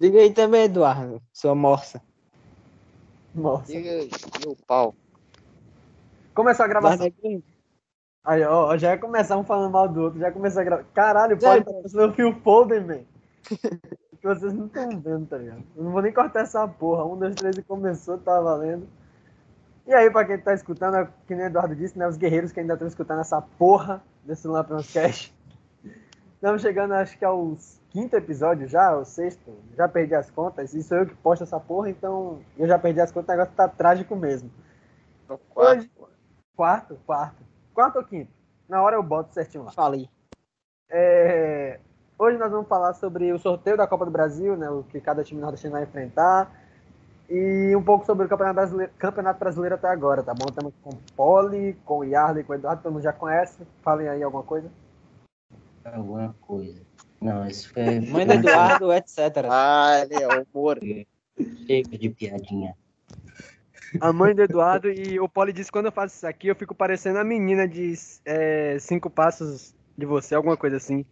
Diga aí também, Eduardo, sua morsa. Nossa. Diga aí, meu pau. Começou a gravação. Eduardo é. Aí, ó, já ia começar um falando mal do outro, já começou a gravar. Caralho, pode tá passando o Phil Foden, man. que vocês não estão vendo, tá ligado? Eu não vou nem cortar essa porra. Um, dois, três e começou, tá valendo. E aí, pra quem tá escutando, é que nem o Eduardo disse, né? Os guerreiros que ainda estão escutando essa porra desse Lampions Cash. Estamos chegando, acho que aos quinto episódio já, o sexto. Já perdi as contas. E sou eu que posto essa porra, então eu já perdi as contas, o negócio tá trágico mesmo. No quarto. Hoje- Quarto, quarto. Quarto ou quinto? Na hora eu boto certinho lá. Falei. É, Hoje nós vamos falar sobre o sorteio da Copa do Brasil, né? O que cada time nordestino vai enfrentar. E um pouco sobre o Campeonato Brasileiro, Campeonato Brasileiro até agora, tá bom? Estamos com o Poli, com o Yarley, com o Eduardo, todo mundo já conhece. Falem aí alguma coisa. Alguma coisa. Não, isso foi. Mãe do Eduardo, etc. Ah, ele é o humor. Chega de piadinha. A mãe do Eduardo e o Poli disse quando eu faço isso aqui, eu fico parecendo a menina de é, cinco passos de você, alguma coisa assim.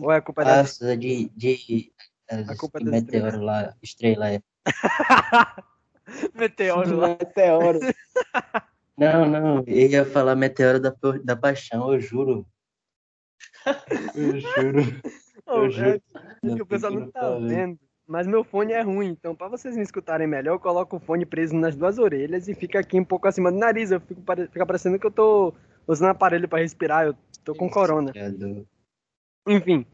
Ou é culpa da Passa de. de, A culpa de meteoro lá, estrela. é. meteoro lá. Meteoro. Não, não, eu ia falar meteoro da, da paixão, eu juro. Eu juro. Eu é, juro. que o pessoal não tá vendo. Mas meu fone é ruim, então pra vocês me escutarem melhor, eu coloco o fone preso nas duas orelhas e fica aqui um pouco acima do nariz. Eu fico pare... fica parecendo que eu tô usando aparelho pra respirar, eu tô com corona. Criador. Enfim.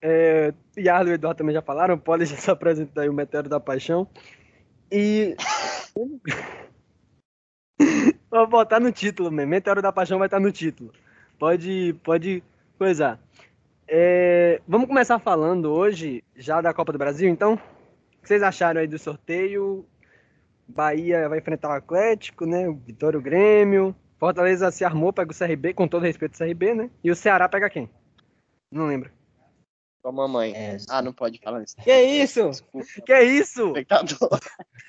É, Yarlo e o Eduardo também já falaram, o Poli já se apresentou aí o Meteoro da Paixão. E. Vou botar no título mesmo. Meteoro da Paixão vai estar no título. Pode, pode coisar. É, vamos começar falando hoje já da Copa do Brasil, então? O que vocês acharam aí do sorteio? Bahia vai enfrentar o Atlético, né? O Vitória o Grêmio. Fortaleza se armou, pega o CRB, com todo respeito ao CRB, né? E o Ceará pega quem? Não lembro. Com a mamãe. É, Ah, não pode falar isso. Que isso? Desculpa, Que é isso? espectador.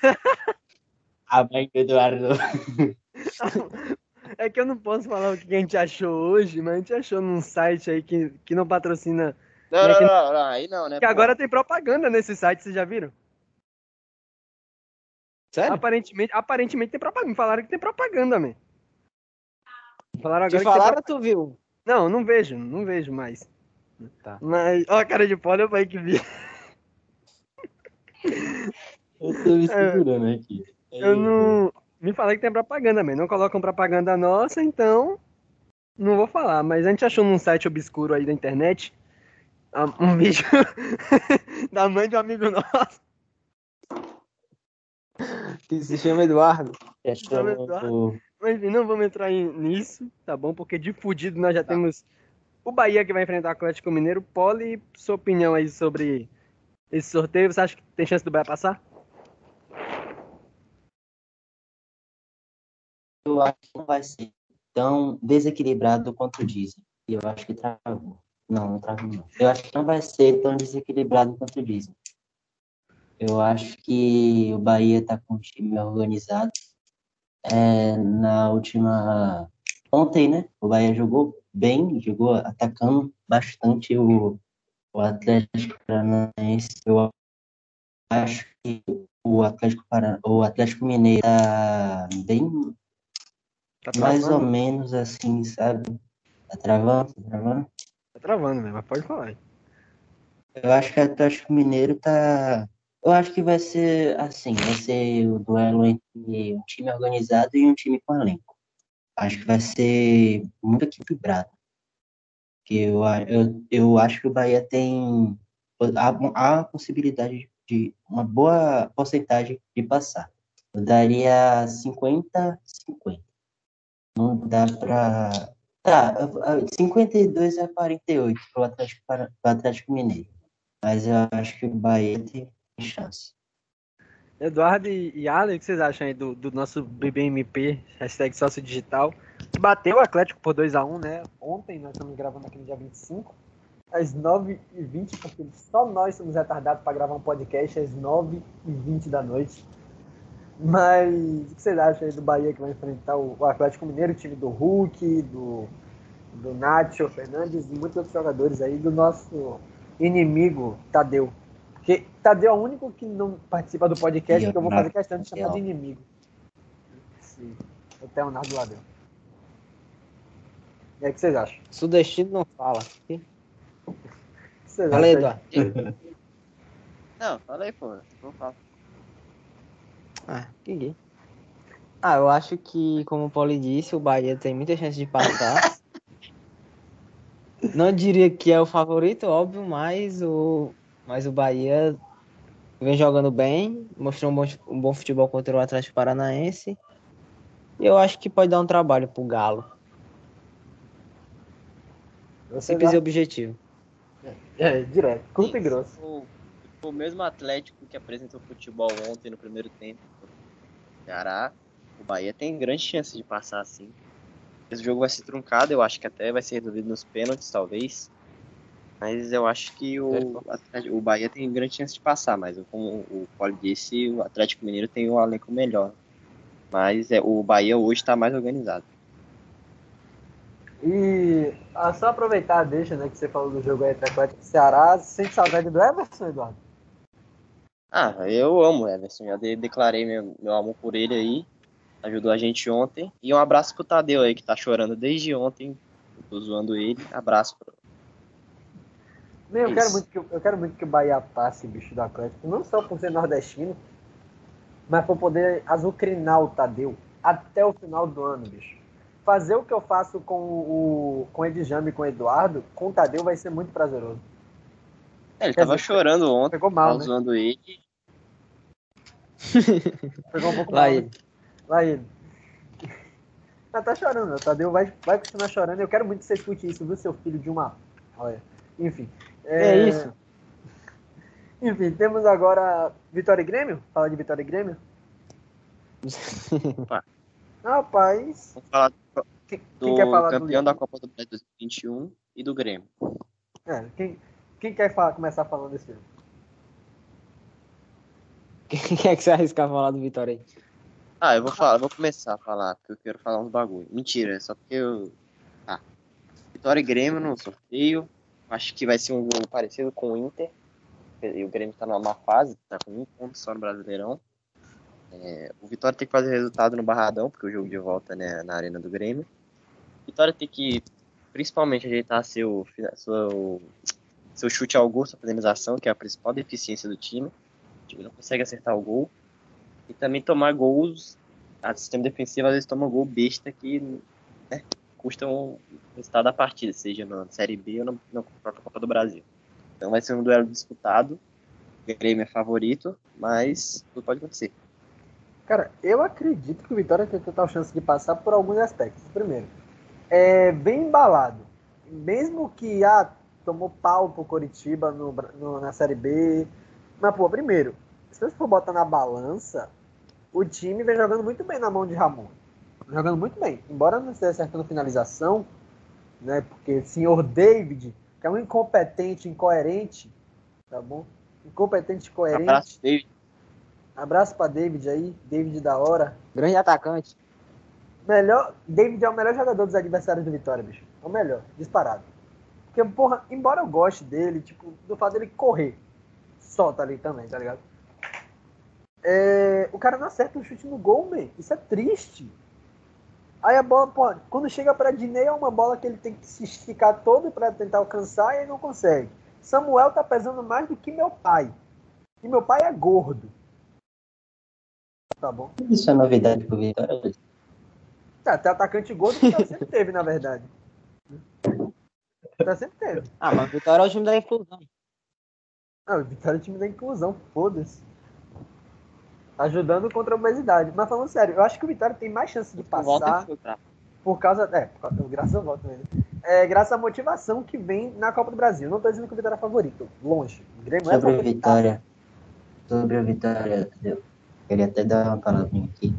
a mãe do Eduardo. É que eu não posso falar o que a gente achou hoje, mas a gente achou num site aí que, que não patrocina. Não, não, não, não, aí não, né? Que pô? agora tem propaganda nesse site, vocês já viram? Sério? Aparentemente, aparentemente tem propaganda. Me falaram que tem propaganda, man. Falaram Te agora que tem falaram, tu viu? Não, não vejo, não vejo mais. Tá. Mas, ó a cara de pó, eu falei que vi. Eu tô me segurando aqui. Eu não. Me falaram que tem propaganda, man. Não colocam propaganda nossa, então. Não vou falar, mas a gente achou num site obscuro aí da internet ah, um vídeo da mãe de um amigo nosso. Que se chama Eduardo. É Não, Eduardo. Mas enfim, não vamos entrar nisso, tá bom? Porque de fudido nós já temos o Bahia que vai enfrentar o Atlético Mineiro. Poli, sua opinião aí sobre esse sorteio, você acha que tem chance do Bahia passar? Eu acho que não vai ser tão desequilibrado quanto dizem. Eu acho que travou. Não, não travou não. Eu acho que não vai ser tão desequilibrado quanto dizem. Eu acho que o Bahia tá com um time organizado. É, na última... Ontem, né? O Bahia jogou bem, jogou atacando bastante o, o Atlético Paranaense. Eu acho que o Atlético, Paran... o Atlético Mineiro tá bem Tá mais ou menos assim, sabe? Tá travando, tá travando. Tá travando, né? Mas pode falar. Eu acho que o Atlético Mineiro tá. Eu acho que vai ser assim, vai ser o duelo entre um time organizado e um time com elenco. Acho que vai ser muito equilibrado. Que eu, eu, eu acho que o Bahia tem a, a possibilidade de uma boa porcentagem de passar. Eu daria 50-50. Não dá pra. Tá, 52 a 48 pro Atlético, Para- Atlético Mineiro. Mas eu acho que o Bahia tem chance. Eduardo e, Ale, o que vocês acham aí do, do nosso BBMP, hashtag sócio digital? Bateu o Atlético por 2x1, né? Ontem, nós estamos gravando aqui no dia 25, às 9h20, porque só nós somos retardados para gravar um podcast às 9h20 da noite. Mas o que vocês acham aí do Bahia que vai enfrentar o, Atlético Mineiro, o time do Hulk, do, do Nacho Fernandes e muitos outros jogadores aí, do nosso inimigo Tadeu? Porque Tadeu é o único que não participa do podcast, que eu vou eu- fazer questão de chamar de inimigo. Sim. O Leonardo Ladeu. E aí, o que vocês acham? Sudestino não fala. Fala aí? Eduardo. Não, fala aí, pô. Não fala. Ah, ninguém. Ah, eu acho que, como o Paulo disse, o Bahia tem muita chance de passar. Não diria que é o favorito, óbvio, mas o, mas o Bahia vem jogando bem, mostrou um bom, um bom futebol contra o Atlético Paranaense. E eu acho que pode dar um trabalho pro Galo. Vocês Simples e acham? objetivo. É, direto. Curto e grosso. O, o mesmo Atlético que apresentou futebol ontem no primeiro tempo. Ceará, o Bahia tem grande chance de passar assim. Esse jogo vai ser truncado, eu acho que até vai ser resolvido nos pênaltis, talvez. Mas eu acho que o, o Bahia tem grande chance de passar, mas como o Paulo disse, o Atlético Mineiro tem um elenco melhor. Mas é, o Bahia hoje está mais organizado. E ah, só aproveitar a deixa, né, que você falou do jogo aí entre Atlético e Ceará. Sente saudade do Everson, Eduardo? Ah, eu amo o Everson, já de- declarei meu, meu amor por ele aí. Ajudou a gente ontem. E um abraço pro Tadeu aí, que tá chorando desde ontem. Eu tô zoando ele. Abraço pro. Meu, eu, quero muito que, eu quero muito que o Bahia passe, bicho do Atlético. Não só por ser nordestino, mas por poder azucrinar o Tadeu até o final do ano, bicho. Fazer o que eu faço com o com o Edjame e com o Eduardo, com o Tadeu vai ser muito prazeroso. É, ele Quer tava dizer, chorando ontem. Pegou mal, Tava né? zoando ele. Pegou um pouco Lá mal. né? ele. Lá ele. Mas tá chorando, o Tadeu vai, vai continuar chorando. Eu quero muito que você escute isso, viu, seu filho de uma. Olha. Enfim. É isso. Enfim, temos agora Vitória e Grêmio? Fala de Vitória e Grêmio? Rapaz. Vamos falar Quem, do quem quer falar campeão do. da Copa do Brasil 2021 e do Grêmio. É, quem, quem quer falar, começar falando desse jogo? Quem quer que você arriscar falar do Vitória aí? Ah, eu vou falar, eu vou começar a falar, porque eu quero falar uns bagulho. Mentira, é só porque eu. Ah. Vitória e Grêmio no sorteio. Acho que vai ser um jogo parecido com o Inter. E o Grêmio tá numa má fase, tá com um ponto só no Brasileirão. É, o Vitória tem que fazer resultado no Barradão, porque o jogo de volta né, na Arena do Grêmio. Vitória tem que, principalmente, ajeitar seu, seu, seu chute ao gol, sua finalização, que é a principal deficiência do time. O time não consegue acertar o gol. E também tomar gols. A sistema defensivo às vezes toma gol besta que né, custa o resultado da partida, seja na Série B ou na, na própria Copa do Brasil. Então vai ser um duelo disputado. O Grêmio é favorito, mas tudo pode acontecer. Cara, eu acredito que o Vitória tem total chance de passar por alguns aspectos. Primeiro, é bem embalado. Mesmo que ah, tomou pau pro Coritiba no, no- na Série B. Mas, pô, primeiro, se você for botar na balança, o time vem jogando muito bem na mão de Ramon. Jogando muito bem. Embora não esteja acertando finalização, né? Porque o senhor David, que é um incompetente, incoerente, tá bom? Incompetente, incoerente. Abraço, David. Abraço pra David aí, David da hora. Grande atacante. Melhor, David é o melhor jogador dos adversários do Vitória, bicho. É o melhor, disparado. Porque, porra, embora eu goste dele, tipo, do fato dele correr, solta ali também, tá ligado? É, o cara não acerta um chute no gol, man. Isso é triste. Aí a bola, pô, quando chega pra Dinei é uma bola que ele tem que se esticar todo pra tentar alcançar e ele não consegue. Samuel tá pesando mais do que meu pai. E meu pai é gordo. Tá bom? Isso é novidade pro Vitória. Tá, tem atacante gordo que tá sempre teve, na verdade. Tá sempre teve. Ah, mas o Vitória é o time da inclusão. Ah, o Vitória é o time da inclusão, foda-se. Ajudando contra a obesidade. Mas falando sério, eu acho que o Vitória tem mais chance de passar filtrar. por causa. É, por causa- graças a volta mesmo. É, graças à motivação que vem na Copa do Brasil. Não tô dizendo que o Vitória é favorito. Longe. O Grêmio é Sobre o favorito. Vitória. Sobre o Vitória, eu queria até dar uma palavrinha aqui.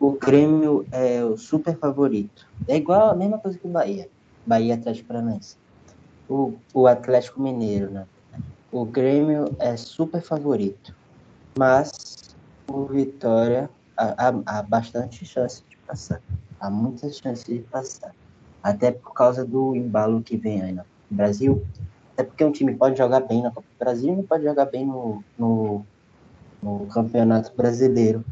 O Grêmio é o super favorito. É igual a mesma coisa que o Bahia. Bahia Atlético Paranaense. O, o Atlético Mineiro, né? O Grêmio é super favorito. Mas o Vitória há, há- bastante chance de passar. Há muitas chances de passar. Até por causa do embalo que vem aí no Brasil. Até porque um time pode jogar bem na Copa do Brasil e pode jogar bem no, no, no Campeonato Brasileiro.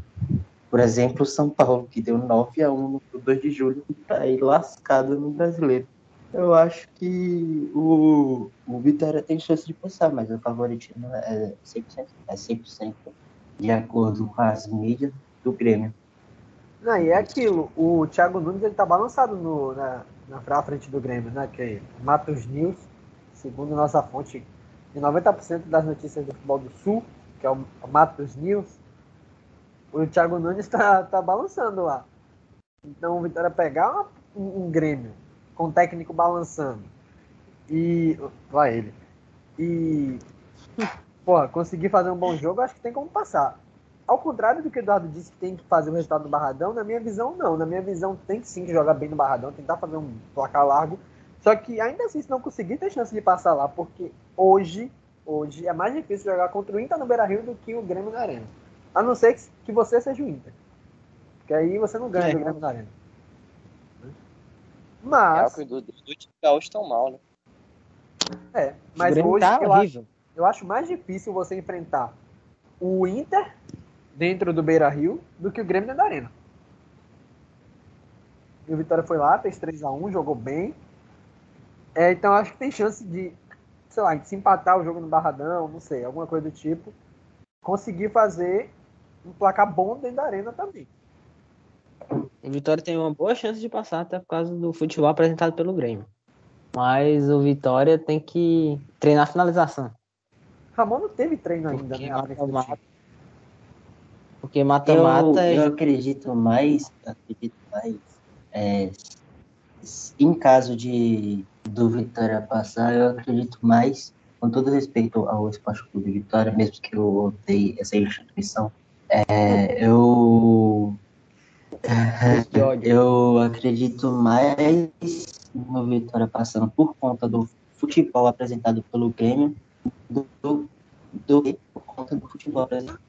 Por exemplo, o São Paulo, que deu 9 a 1 no 2 de julho, tá aí lascado no brasileiro. Eu acho que o, o Vitória tem chance de passar, mas o favoritismo é 100%, é 100% de acordo com as mídias do Grêmio. Não, e é aquilo, o Thiago Nunes ele tá balançado no, na, na frente do Grêmio, né? Que é Matos News, segundo nossa fonte, de 90% das notícias do futebol do Sul, que é o Matos News, o Thiago Nunes tá, tá balançando lá. Então o Vitória pegar um, um Grêmio com o técnico balançando e. Vai ele. E. Porra, conseguir fazer um bom jogo, acho que tem como passar. Ao contrário do que o Eduardo disse que tem que fazer o resultado no Barradão, na minha visão, não. Na minha visão, tem que sim jogar bem no Barradão, tentar fazer um placar largo. Só que ainda assim, se não conseguir, tem chance de passar lá, porque hoje, hoje é mais difícil jogar contra o Inter no Beira Rio do que o Grêmio na Arena. A não ser que você seja o Inter. Porque aí você não ganha é. do Grêmio na Arena. Mas. É, o do, do time gaúcho tão mal, né? É, mas hoje tá eu, acho, eu acho mais difícil você enfrentar o Inter dentro do Beira Rio do que o Grêmio dentro da Arena. E o Vitória foi lá, fez 3x1, jogou bem. É, então acho que tem chance de, sei lá, de se empatar o jogo no Barradão, não sei, alguma coisa do tipo. Conseguir fazer um placar bom dentro da arena também. O Vitória tem uma boa chance de passar, até por causa do futebol apresentado pelo Grêmio. Mas o Vitória tem que treinar a finalização. Ramon não teve treino ainda, porque né? Mata-mata. Porque mata-mata é. Eu acredito mais, acredito mais. É, em caso de do Vitória passar, eu acredito mais, com todo respeito ao Esporte Clube Vitória, mesmo que eu odeie essa instituição, é, eu eu acredito mais no Vitória passando por conta do futebol apresentado pelo Grêmio do, do, do por conta do futebol apresentado.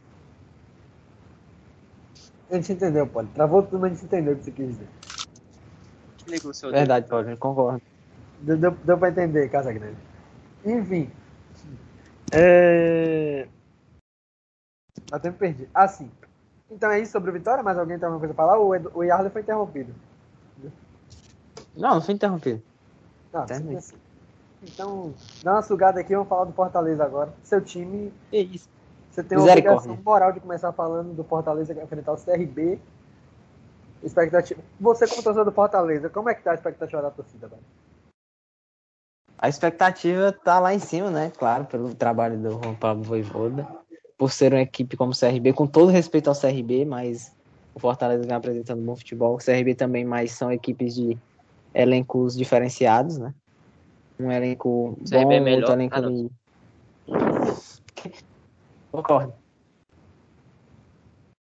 A gente entendeu, Paulo. Travou tudo, mas a gente entendeu o que você quis dizer. Verdade, Paulo, concordo. Deu, deu, deu pra entender, Casa Grande. Enfim. É... Até me perdi. Ah, sim. Então é isso sobre o Vitória? Mais alguém tem alguma coisa pra falar? O, o Yarley foi interrompido. Não, não foi interrompido. Não, assim. Então, dá uma sugada aqui, vamos falar do Fortaleza agora. Seu time. Que isso. Você tem uma obrigação moral de começar falando do Fortaleza que vai enfrentar o CRB. Expectativa. Você, como torcedor do Fortaleza, como é que tá a expectativa da torcida, velho? A expectativa tá lá em cima, né? Claro, pelo trabalho do Juan Pablo Voivoda por ser uma equipe como o CRB, com todo respeito ao CRB, mas o Fortaleza vem apresentando bom futebol. O CRB também, mas são equipes de elencos diferenciados, né? Um elenco CRB bom, é melhor, outro elenco de... Concordo.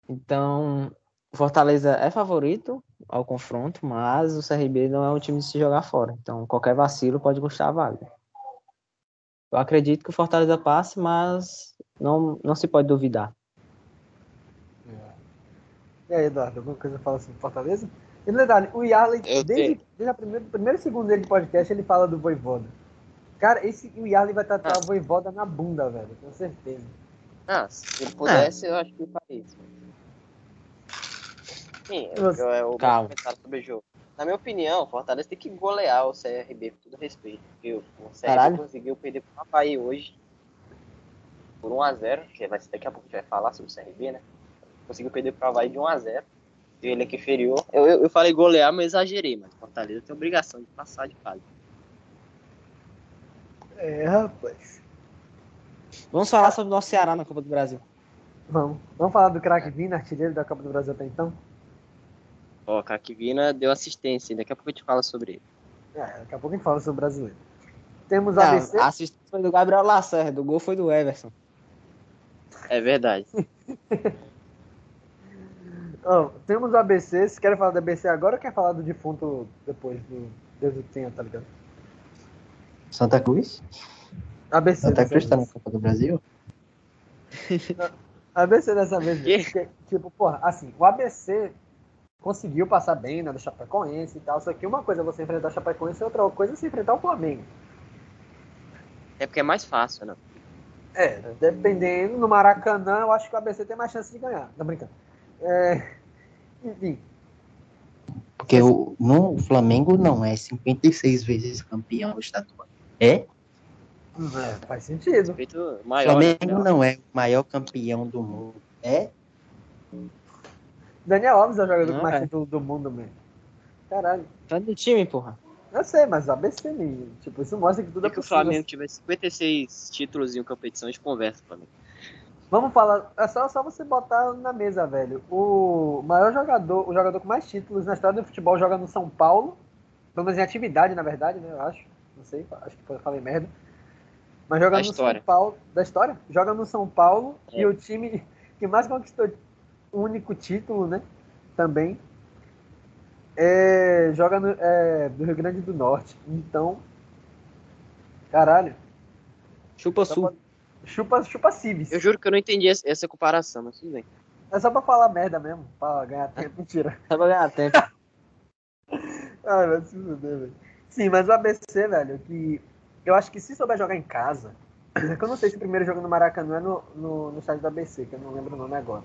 Então, o Fortaleza é favorito ao confronto, mas o CRB não é um time de se jogar fora. Então, qualquer vacilo pode custar a vaga. Eu acredito que o Fortaleza passe, mas não, não se pode duvidar. E aí, Eduardo, alguma coisa fala sobre Fortaleza? E no detalhe, o Yarley, desde, desde a primeira, primeiro segundo dele de podcast, ele fala do Voivoda. Cara, esse, o Yarley vai tratar ah. o Voivoda na bunda, velho, com certeza. Ah, se ele pudesse, ah. eu acho que faria isso. Sim, eu, eu, eu, Calma. sobre o jogo. Na minha opinião, o Fortaleza tem que golear o CRB com todo respeito. Porque o CRB Caralho. conseguiu perder pro Havaí hoje por 1x0, que vai, daqui a pouco a gente vai falar sobre o CRB, né? Conseguiu perder pro Havaí de 1x0. Ele aqui feriou. Eu, eu, eu, falei golear, mas exagerei, mas o Fortaleza tem obrigação de passar de fase. É, rapaz. Vamos falar sobre o nosso Ceará na Copa do Brasil. Vamos. Vamos falar do craque Vina, artilheiro da Copa do Brasil até então? Ó, o craque Vina deu assistência, daqui a pouco a gente fala sobre ele. É, daqui a pouco a gente fala sobre o brasileiro. Temos Não, ABC. A assistência foi do Gabriel Lacerda, o gol foi do Everson. É verdade. oh, temos o ABC. Vocês querem falar do ABC agora ou quer falar do defunto depois do Deus do tenha, tá ligado? Santa Cruz? ABC. Santa Cruz tá na Copa do Brasil? ABC dessa vez. Porque, tipo, porra, assim, o ABC conseguiu passar bem né, do Chapecoense e tal. Só que uma coisa é você enfrentar o Chapecoense e outra coisa é você enfrentar o Flamengo. É porque é mais fácil, né? É, dependendo, no Maracanã, eu acho que o ABC tem mais chance de ganhar. Tá brincando. É, enfim, Porque o, no Flamengo não é 56 vezes campeão estadual. É? é, faz sentido. O maior. né? Flamengo não é o maior campeão do mundo. É? Daniel Alves é o jogador Não, com mais é. título do mundo, mesmo. Caralho. Tá do time, porra. Eu sei, mas o ABC, nem- tipo, isso mostra que tudo é Se que o possível. Flamengo tiver 56 títulos em uma competição, a gente conversa, Flamengo. Vamos falar, é só, só você botar na mesa, velho. O maior jogador, o jogador com mais títulos na história do futebol joga no São Paulo. Pelo menos em atividade, na verdade, né? Eu acho. Não sei, acho que falei merda. Mas joga Da no história. São Paulo. Da história? Joga no São Paulo É. e o time que mais conquistou o único título, né? Também. É, joga no, é, do Rio Grande do Norte. Então. Caralho. Chupa sul. pra- Chupa, chupa Civis. Eu juro que eu não entendi essa, essa comparação, mas tudo bem. É só pra falar merda mesmo, pra ganhar tempo. Mentira. Só pra ganhar tempo. Ai, vai se fuder, velho. Sim, mas o ABC, velho, que eu acho que se souber jogar em casa, é que eu não sei se o primeiro jogo no Maracanã é no, no, no estádio do ABC, que eu não lembro o nome agora.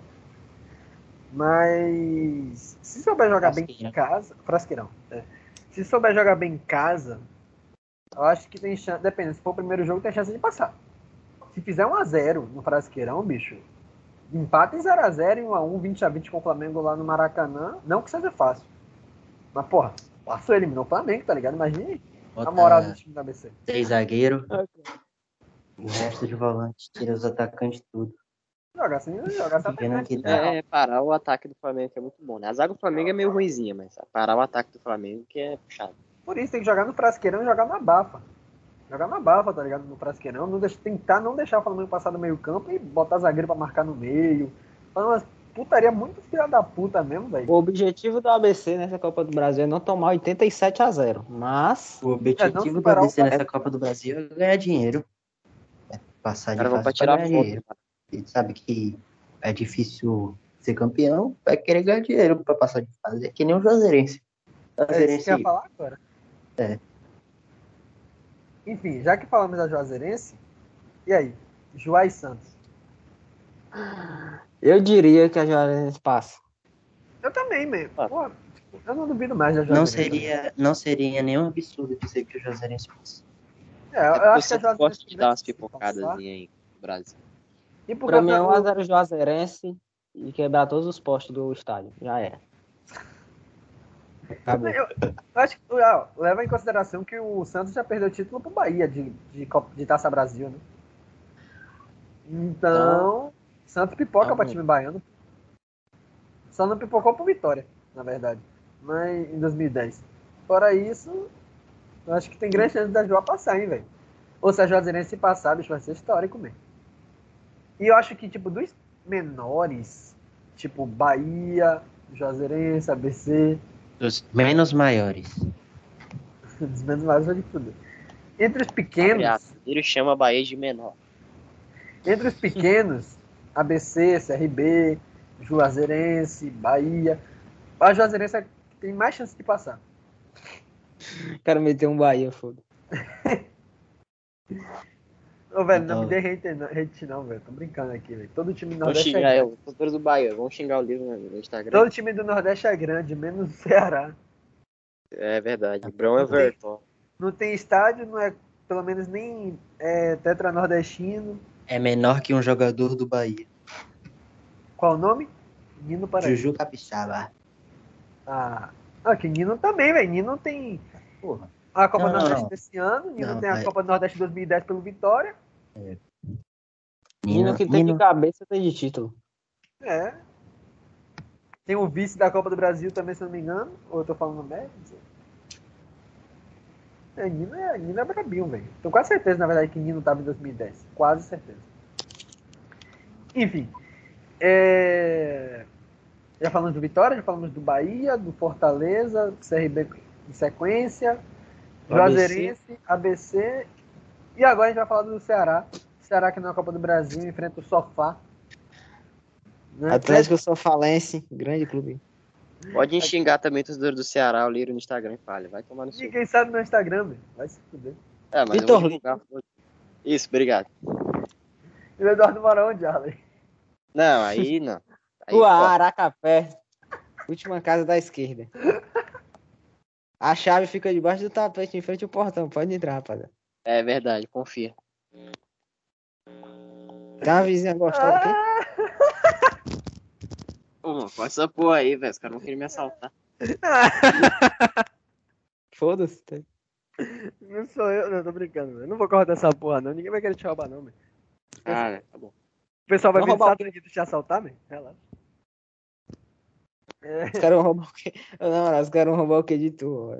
Mas se souber jogar bem em casa. Frasqueirão. é. Se souber jogar bem em casa, eu acho que tem chance. Depende, se for o primeiro jogo, tem chance de passar. Se fizer 1x0 no Frasqueirão, bicho, empate em 0x0 e 1x1, 20x20 com o Flamengo lá no Maracanã, não que seja fácil. Mas, porra, passou, eliminou o Flamengo, tá ligado? Imagine a Bota moral do time do ABC. três zagueiros, o resto de volante, tira os atacantes tudo. Jogar assim, jogar dá. É, parar o ataque do Flamengo, que é muito bom, né? A zaga do Flamengo é meio ruimzinha, mas parar o ataque do Flamengo que é puxado. Por isso tem que jogar no frasqueirão e jogar na bafa. Jogar na bafa, tá ligado? No frasqueirão. Não deixa, tentar não deixar o Flamengo passar do meio campo e botar zagueiro pra marcar no meio. Fazer umas putaria muito filha da puta mesmo, velho. O objetivo do ABC nessa Copa do Brasil é não tomar 87 a 0. Mas O É, objetivo não do o ABC nessa Copa do Brasil é ganhar dinheiro. É passar de fase pra tirar ganhar foto. Ele sabe que é difícil ser campeão, vai querer ganhar dinheiro pra passar de fase. É que nem o Juazeirense. É isso que Juazeirense eu ia falar agora. É. Enfim, já que falamos da Juazeirense, e aí? Juá Santos. eu diria que a Juazeirense passa. Eu também, mesmo. Ah. Pô, eu não duvido mais da não Juazeirense. seria, não seria nenhum absurdo dizer que o Juazeirense passa. É, eu, eu Eu acho que a Juazeirense gosto de dar umas que pipocadas aí no Brasil. E por Pra mim é causa 1x0 Juazeirense e quebrar todos os postes do estádio. Já era. Acabou. Eu, eu acho que ó, leva em consideração que o Santos já perdeu o título pro Bahia de, de, de Taça Brasil, né? Então, Santos pipoca Tá pra bom. time baiano. Só não pipocou pro Vitória, na verdade. Mas em 2010. Fora isso, eu acho que tem grande chance da Joa passar, hein, velho. Ou se a Juazeirense passar, bicho, vai ser histórico mesmo. E eu acho que, tipo, dos menores, tipo, Bahia, Juazeirense, ABC, Dos menos maiores. Dos menos mais vai de tudo. Entre os pequenos. Ele chama Bahia de menor. entre os pequenos, ABC, CRB, Juazeirense, Bahia. A Juazeirense é que tem mais chance de passar. Quero meter um Bahia, foda. Ô, velho, Então- não me dê hate não, hate não, velho. Tô brincando aqui, velho. Todo time do Nordeste é xingar grande. eu, do Bahia. Vamos xingar o livro no Instagram. Todo time do Nordeste é grande, menos o Ceará. É verdade. Brão Everton. Não tem estádio, não é pelo menos nem é, tetra nordestino. É menor que um jogador do Bahia. Qual o nome? Nino Paraíba. Juju Capixaba. Ah, ah, que Nino também, velho. Nino tem Porra. A Copa Não, do Nordeste não. desse ano, Nino Não, tem a vai. Copa do Nordeste 2010 pelo Vitória. Nino que tem de cabeça tem de título. É. Tem o vice da Copa do Brasil também, se eu não me engano. Ou eu tô falando merda? É, Nino é, Nino é brabinho, velho. Tô quase certeza, na verdade, que Nino tava em 2010. Quase certeza. Enfim. É... Já falamos do Vitória, já falamos do Bahia, do Fortaleza, CRB em sequência, Juazeirense, ABC. E agora a gente vai falar do Ceará. Ceará que na Copa do Brasil enfrenta o Sofá. Né? Atlético Sofalense, grande clube. Pode xingar também o torcedor do Ceará, o Liro no Instagram e fale. Vai tomar no seu. Ninguém sabe meu Instagram, velho. Vai se fuder. É, mas Vitor eu vou divulgar. Isso, obrigado. E o Eduardo mora onde, Arley? Não, aí não. Aí, ó, Aracapé. Última casa da esquerda. A chave fica debaixo do tapete, em frente ao portão. Pode entrar, rapaziada. é verdade, confia. Tem uma vizinha gostosa aqui. Pô, mano, pode essa porra aí, velho. Os caras não queriam me assaltar. Foda-se. tá? Não sou eu, não, tô brincando, velho. Não vou cortar essa porra, não. Ninguém vai querer te roubar, não, velho. Ah, né? Tá bom. O pessoal vai vir roubar o Estados Unidos te assaltar, velho. Relaxa. É, Os caras vão roubar o quê? Não, os caras vão roubar o quê de tu?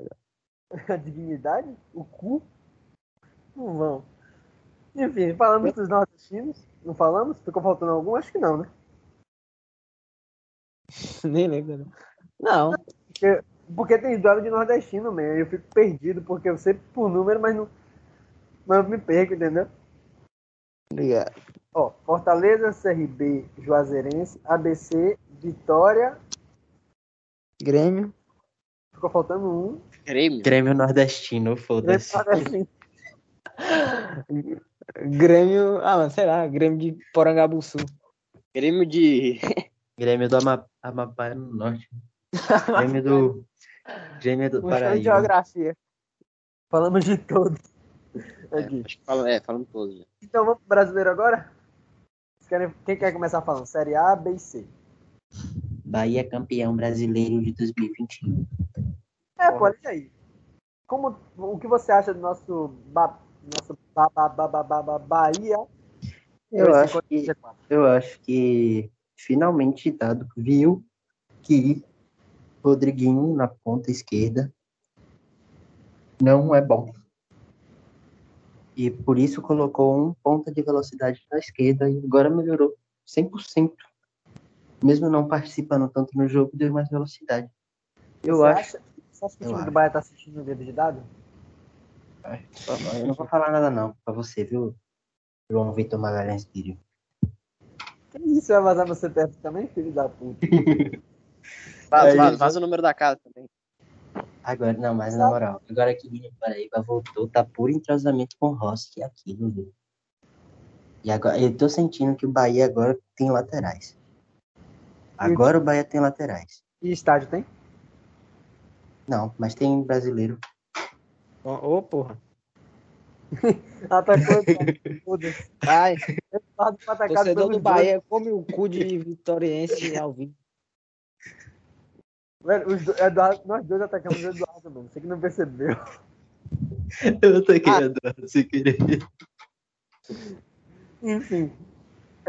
a dignidade? O cu? Não vão. Enfim, falamos dos nordestinos. Não falamos? Ficou faltando algum? Acho que não, né? Nem lembro, não. Não. Porque, porque tem duelo de nordestino, man. Eu fico perdido, porque eu sei por número, mas não. Mas eu me perco, entendeu? Obrigado. Ó, Fortaleza, CRB, Juazeirense, ABC, Vitória. Grêmio. Ficou faltando um. Grêmio. Grêmio nordestino, foda-se. Nordestino. Grêmio. Ah, mano, sei lá. Grêmio de Porangabuçu. Grêmio de. Grêmio do Ama- Amapá é no norte. Grêmio do. Grêmio do Paraíba. geografia. Falamos de todos. Aqui. Acho que fala, é, falando todos. já. Então vamos pro brasileiro agora? Quem quer começar falando? Série A, B e C. Bahia campeão brasileiro de 2021. É, pô, olha aí. Como, o que você acha do nosso, ba, nosso ba, ba, ba, ba, ba, ba- Bahia? Eu Esse acho que G4? eu acho que finalmente Dado viu que Rodriguinho na ponta esquerda não é bom. E por isso colocou um ponta de velocidade na esquerda e agora melhorou 100%. Mesmo não participando tanto no jogo, deu mais velocidade. Eu Você acho. Acha, você acha que o time do. Bahia tá assistindo o dedo de dado? Eu não vou falar nada não pra você, viu? João Vitor Magalhães Filho. Que isso? Vai vazar meu CPF também, filho da puta? Vaza, Aí, vaza, vaza o número da casa também. Agora, não, mas na moral, agora que Guilherme Paraíba voltou, tá puro entrosamento com o Rossi, é aquilo, viu? E agora, eu tô sentindo que o Bahia agora tem laterais. Agora o Bahia tem laterais. E estádio tem? Não, mas tem brasileiro. Ô, ô, porra. Atacou, Eduardo. Foda-se. Vai. Eduardo Torcedor do Bahia come o cu de vitoriense ao vivo. Velho, os do- Eduardo, nós dois atacamos o Eduardo, mano. Você que não percebeu. Eu tô querendo, sem querer. Enfim.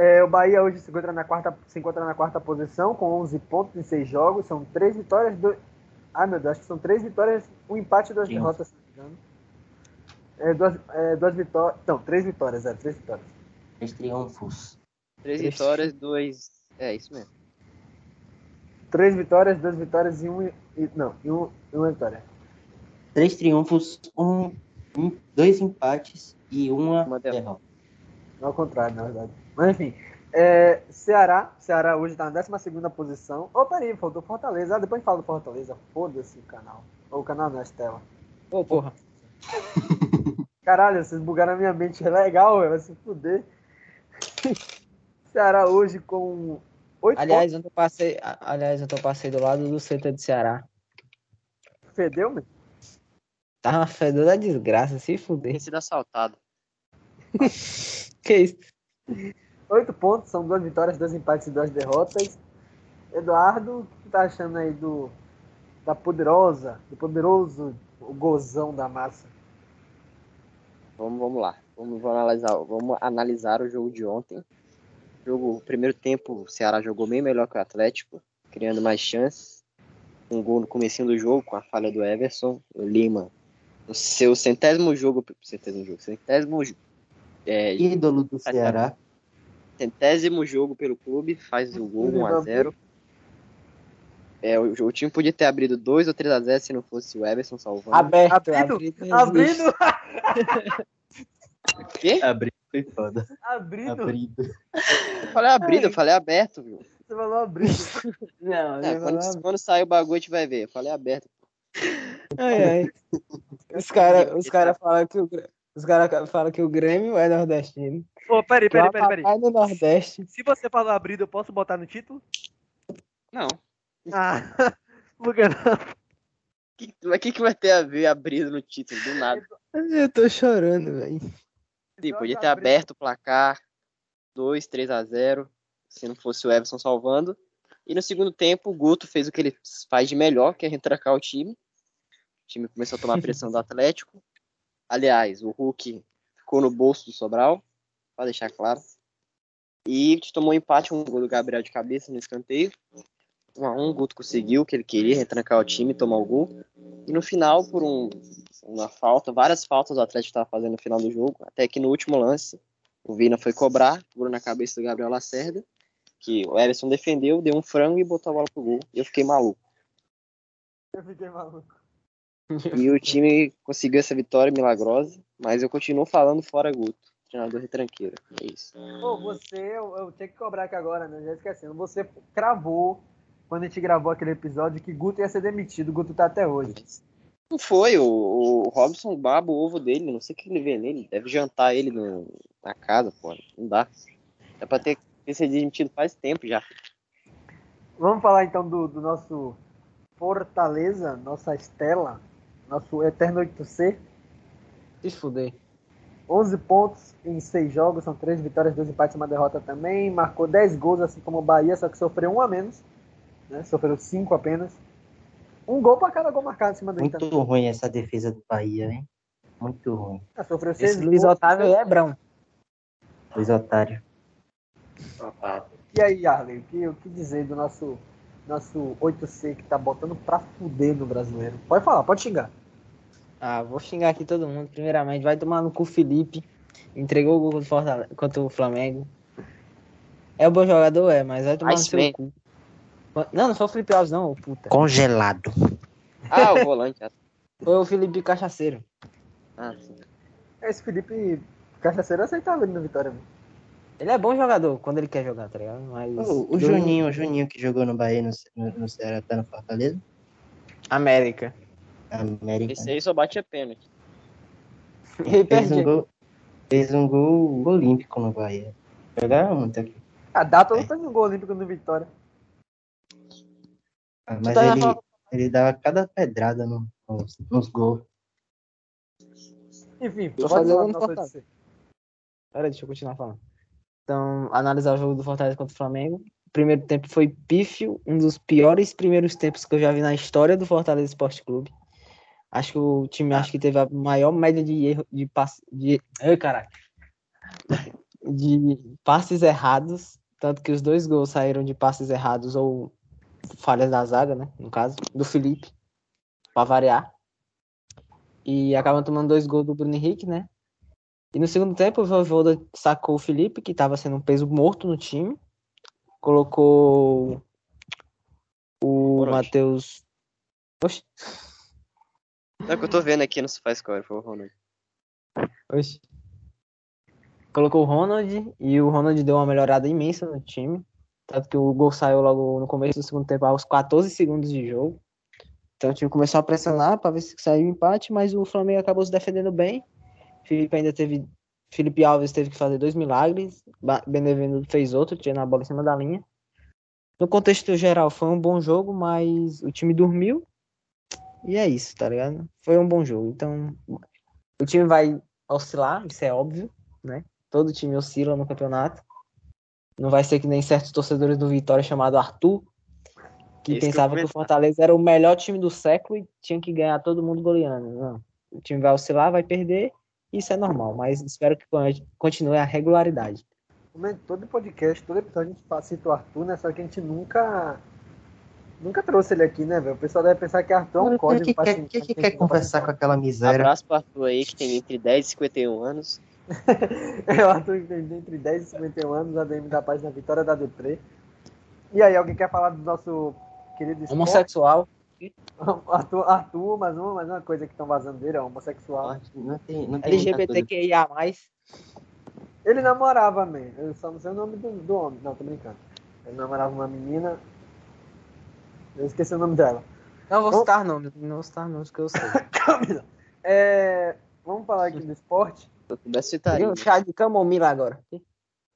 É, o Bahia hoje se encontra, na quarta, se encontra na quarta posição, com 11 pontos em 6 jogos. São 3 vitórias, dois... Ai, meu Deus, acho que são 3 vitórias, um empate e duas Sim. derrotas, se não me engano. É, duas, é, duas vitórias... Não, 3 vitórias, é, 3 vitórias. Três triunfos. Três Três. vitórias, dois. É isso mesmo. 3 vitórias, 2 vitórias e um... E, não, e, um, e uma vitória. Três triunfos, um, um- dois empates e uma, Uma derrota. derrota. Ao contrário, na verdade. Mas enfim. É, Ceará. Ceará hoje tá na 12 posição. Ô, peraí, faltou Fortaleza. Ah, depois a gente fala do Fortaleza. Foda-se o canal. Ou o canal não, é Estela. Ô, porra. Caralho, vocês bugaram a minha mente. É legal, velho. Vai se fuder. Ceará hoje com 8 Aliás, eu passei, aliás, eu passei do lado do centro de Ceará. Fedeu, meu? Tava fedor da desgraça, se fuder. Tem sido assaltado. Que isso? 8 pontos, são duas vitórias, dois empates e duas derrotas. Eduardo, o que tá achando aí do da poderosa, do poderoso o gozão da massa? Vamos, vamos lá. Vamos, vamos analisar, vamos analisar o jogo de ontem. Jogo, o primeiro tempo, o Ceará jogou bem melhor que o Atlético, criando mais chances. Um gol no comecinho do jogo, com a falha do Everson. O Lima, no seu centésimo jogo, centésimo jogo, centésimo, é, Ídolo do Ceará. Centésimo jogo pelo clube, faz o gol 1x0. É, o, o time podia ter abrido 2 ou 3x0 se não fosse o Everson salvando. Aberto, Abrindo, abrido. não existe. Abrindo, O quê? Abrido foi foda. abrindo. Abrido. Eu falei abrido, eu falei aberto, viu? Você falou abrindo. Não, É, não, quando, não. quando sair o bagulho, a gente vai ver. Eu falei aberto. Ai, ai. Os caras os cara falam que o, Os caras falam que o Grêmio é nordestino. Ô, peraí, Que é peraí, peraí, peraí. no Nordeste. Se você falar abrido, eu posso botar no título? Não. Ah, por que não? Que- Mas o que, que vai ter a ver abrido no título? Do nada. Eu tô chorando, velho. Sim, podia ter aberto o placar 2, 3 a 0 se não fosse o Everson salvando. E no segundo tempo, o Guto fez o que ele faz de melhor, que é retrancar o time. O time começou a tomar pressão do Atlético. Aliás, o Hulk ficou no bolso do Sobral, para deixar claro. E tomou um empate, um gol do Gabriel de cabeça no escanteio. 1 a 1 o Guto conseguiu o que ele queria, retrancar o time tomar o gol. E no final, por um, uma falta, várias faltas o Atlético estava fazendo no final do jogo, até que no último lance, o Vina foi cobrar, pegou na cabeça do Gabriel Lacerda, que o Everson defendeu, deu um frango e botou a bola pro gol. E eu fiquei maluco. Eu fiquei maluco. E o time conseguiu essa vitória milagrosa, mas eu continuo falando fora Guto, treinador retranqueiro. É isso. Pô, você, eu, eu tinha que cobrar aqui agora, né? Já esquecendo. Você cravou, quando a gente gravou aquele episódio, que Guto ia ser demitido. O Guto tá até hoje. Não foi, o, o Robson baba o ovo dele, não sei o que ele vê nele, deve jantar ele no- na casa, pô, não dá. É pra ter, ter sido demitido faz tempo já. Vamos falar então do, do nosso Fortaleza, nossa Estela, nosso Eterno 8C. Se fuder. 11 pontos em 6 jogos, são 3 vitórias, 2 empates e uma derrota também. Marcou 10 gols, assim como o Bahia, só que sofreu um a menos. Né? Sofreu 5 apenas. Um gol para cada gol marcado em cima do Muito Inter. ruim essa defesa do Bahia, hein? Muito ruim. Ah, sofreu 6 Esse Luiz gols. Otávio é brão. Os otários. E aí, Arley, o que, o que dizer do nosso, nosso 8C que tá botando pra fuder no brasileiro? Pode falar, pode xingar. Ah, vou xingar aqui todo mundo. Primeiramente, vai tomar no cu Felipe. Entregou o gol contra o, Fortale- contra o Flamengo. É um bom jogador, é, mas vai tomar no Ice seu Man. cu. Não, não foi o Felipe Alves, não, ô puta. Congelado. Ah, o volante. ah, Foi o Felipe Cachaceiro. Ah, sim. Esse Felipe Cachaceiro aceitava ele no Vitória. Ele é bom jogador quando ele quer jogar, tá ligado? Mas. O, o Juninho, o Juninho que jogou no Bahia, no, no, no Ceará, tá no Fortaleza? América. América. Esse aí só batia pênalti. Ele Fez um gol, fez um gol olímpico no Bahia. Jogaram muito aqui. A data não fez um gol olímpico no Vitória. Ah, Mas tá ele, falando- ele dava cada pedrada no- nos, nos gols. Enfim, Vou pode fazer um nosso Fortaleza. 8C. Pera, deixa eu continuar falando. Então, analisar o jogo do Fortaleza contra o Flamengo. O primeiro tempo foi pífio, um dos piores primeiros tempos que eu já vi na história do Fortaleza Esporte Clube. Acho que o time acho que teve a maior média de erro de passe de, ai, caralho. de passes errados, tanto que os dois gols saíram de passes errados ou falhas da zaga, né, no caso, do Felipe, para variar. E acabam tomando dois gols do Bruno Henrique, né? E no segundo tempo, o Voivoda sacou o Felipe, que estava sendo um peso morto no time. Colocou o? Matheus. Oxi, É o que eu tô vendo aqui no SofaScore, foi o Ronald. oxi. Colocou o Ronald e o Ronald deu uma melhorada imensa no time. Tanto que o gol saiu logo no começo do segundo tempo, aos 14 segundos de jogo. Então o time começou a pressionar para ver se saiu o empate, mas o Flamengo acabou se defendendo bem. Felipe ainda teve. Felipe Alves teve que fazer dois milagres. Benevenuto fez outro, tirando a bola em cima da linha. No contexto geral, foi um bom jogo, mas o time dormiu. E é isso, tá ligado? Foi um bom jogo. Então, o time vai oscilar, isso é óbvio, né? Todo time oscila no campeonato. Não vai ser que nem certos torcedores do Vitória chamado Arthur, que Isso que pensava que, ia o Fortaleza era o melhor time do século e tinha que ganhar todo mundo goleando. Não. O time vai oscilar, vai perder, isso é normal, mas espero que continue a regularidade. Todo podcast, todo episódio a gente cita o Arthur, né? Só que a gente nunca. Nunca trouxe ele aqui, né, velho? O pessoal deve pensar que Arthur é um código que, pra quer, xingar quem que quem quer conversar com aquela miséria? Abraço pro Arthur aí, que tem entre 10 e 51 anos. É o Arthur que tem entre 10 e 51 anos, ADM da página Vitória da Depre. E aí, alguém quer falar do nosso querido esporte? Homossexual, Arthur, Arthur, mais uma, mais uma coisa que estão vazando dele, é homossexual. Não tem, não tem. LGBTQIA+, Ele namorava, man. Eu só não sei o nome do, do homem. Não, tô brincando. Ele namorava uma menina. Eu esqueci o nome dela. não vou citar nomes, não vou citar nomes que eu sei. Camila. É, vamos falar aqui do esporte. Se eu pudesse, Queria citaria. um chá de camomila agora.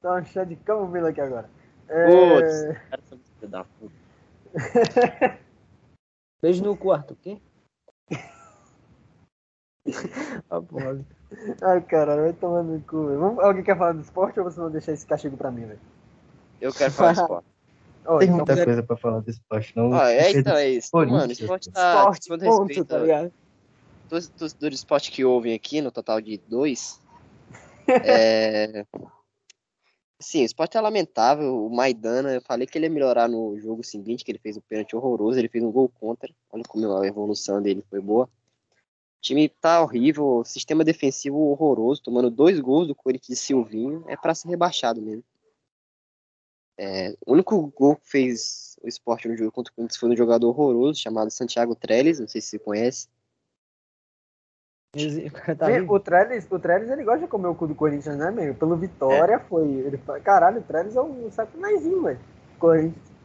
Tá uma chá de camomila aqui agora. É, Putz, cara, são filho da puta. Beijo no quarto, o quê? Ah, porra. Ai, caralho, vai tomar no cu, velho. Alguém quer falar do esporte ou vocês vão deixar esse castigo pra mim, velho? Eu quero falar de esporte. Tem então, muita coisa pra falar do esporte, não. Ah, é, então é isso. Mano, o esporte tá. Esporte, todo ponto, respeito, tá ligado? todos os torcedores esporte que ouvem aqui, no total de dois, é... Sim, o esporte é lamentável. O Maidana, eu falei que ele ia melhorar no jogo seguinte, que ele fez um pênalti horroroso, ele fez um gol contra. Olha como a evolução dele foi boa. O time tá horrível, sistema defensivo horroroso, tomando dois gols do Corinthians e Silvinho. É pra ser rebaixado mesmo. É, o único gol que fez o esporte no jogo contra o Corinthians foi um jogador horroroso chamado Santiago Trellis, não sei se você conhece. O tá o Trellis, o Trellis, ele gosta de comer o cu do Corinthians, né, meio? Pelo Vitória foi. Ele, caralho, o Trellis é um sacanagem, velho. Corinthians.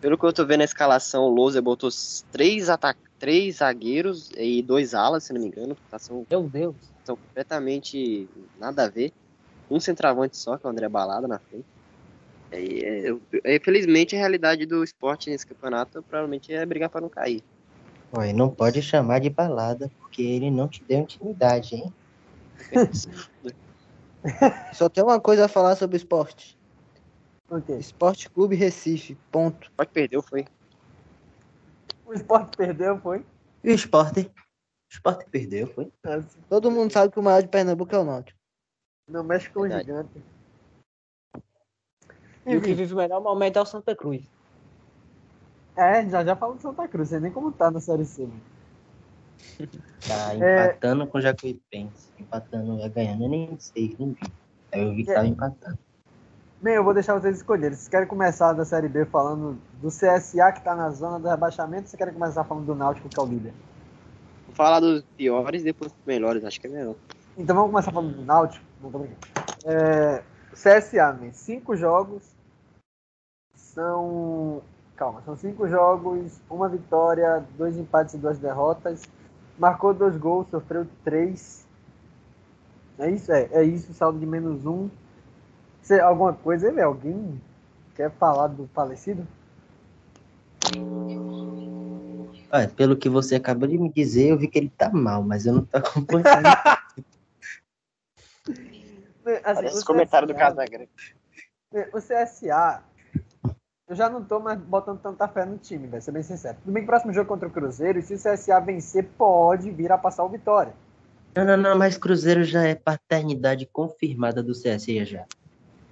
Pelo que eu tô vendo na escalação, o Lousa botou três, três zagueiros e dois alas, se não me engano. Tá, São, Meu Deus. são completamente nada a ver. Um centroavante só, que é o André Balada na frente. E, é, eu- é, infelizmente, a realidade do esporte nesse campeonato provavelmente é brigar para não cair. Ué, não pode chamar de balada, porque ele não te deu intimidade, hein? Só tem uma coisa a falar sobre esporte. O quê? Esporte Clube Recife, ponto. Pode perdeu, foi. O esporte perdeu, foi? E o esporte? O esporte perdeu, foi? Nossa, Todo mundo sabe que o maior de Pernambuco é o Náutico. Não mexe com o gigante. E o que Enfim, vive o melhor momento é o Santa Cruz. é, já já falou do Santa Cruz, sei nem como tá na Série C. mano. Tá É. empatando com o Jacuipense. Empatando, é ganhando, eu nem sei, nem vi. Aí eu vi que É. tava empatando. Bem, eu vou deixar vocês escolherem. Vocês querem começar da Série B falando do CSA que tá na zona do rebaixamento ou vocês querem começar falando do Náutico que é o líder? Vou falar dos piores e depois dos melhores, acho que é melhor. Então vamos começar falando do Náutico. Não tô brincando. É, CSA, né? Cinco jogos. São. Calma, são cinco jogos, uma vitória, dois empates e duas derrotas. Marcou dois gols, sofreu três. É isso, é, é isso, saldo de menos um. Você, alguma coisa aí, velho? Alguém quer falar do falecido? Olha, pelo que você acabou de me dizer, eu vi que ele tá mal, mas eu não tô acompanhando. Assim, Parece o esse comentário do CSA Casagrande. O CSA, eu já não tô mais botando tanta fé no time, vai ser bem sincero. Tudo bem que o próximo jogo contra o Cruzeiro, e se o CSA vencer, pode vir a passar o Vitória. não, não, não, mas Cruzeiro já é paternidade confirmada do CSA já.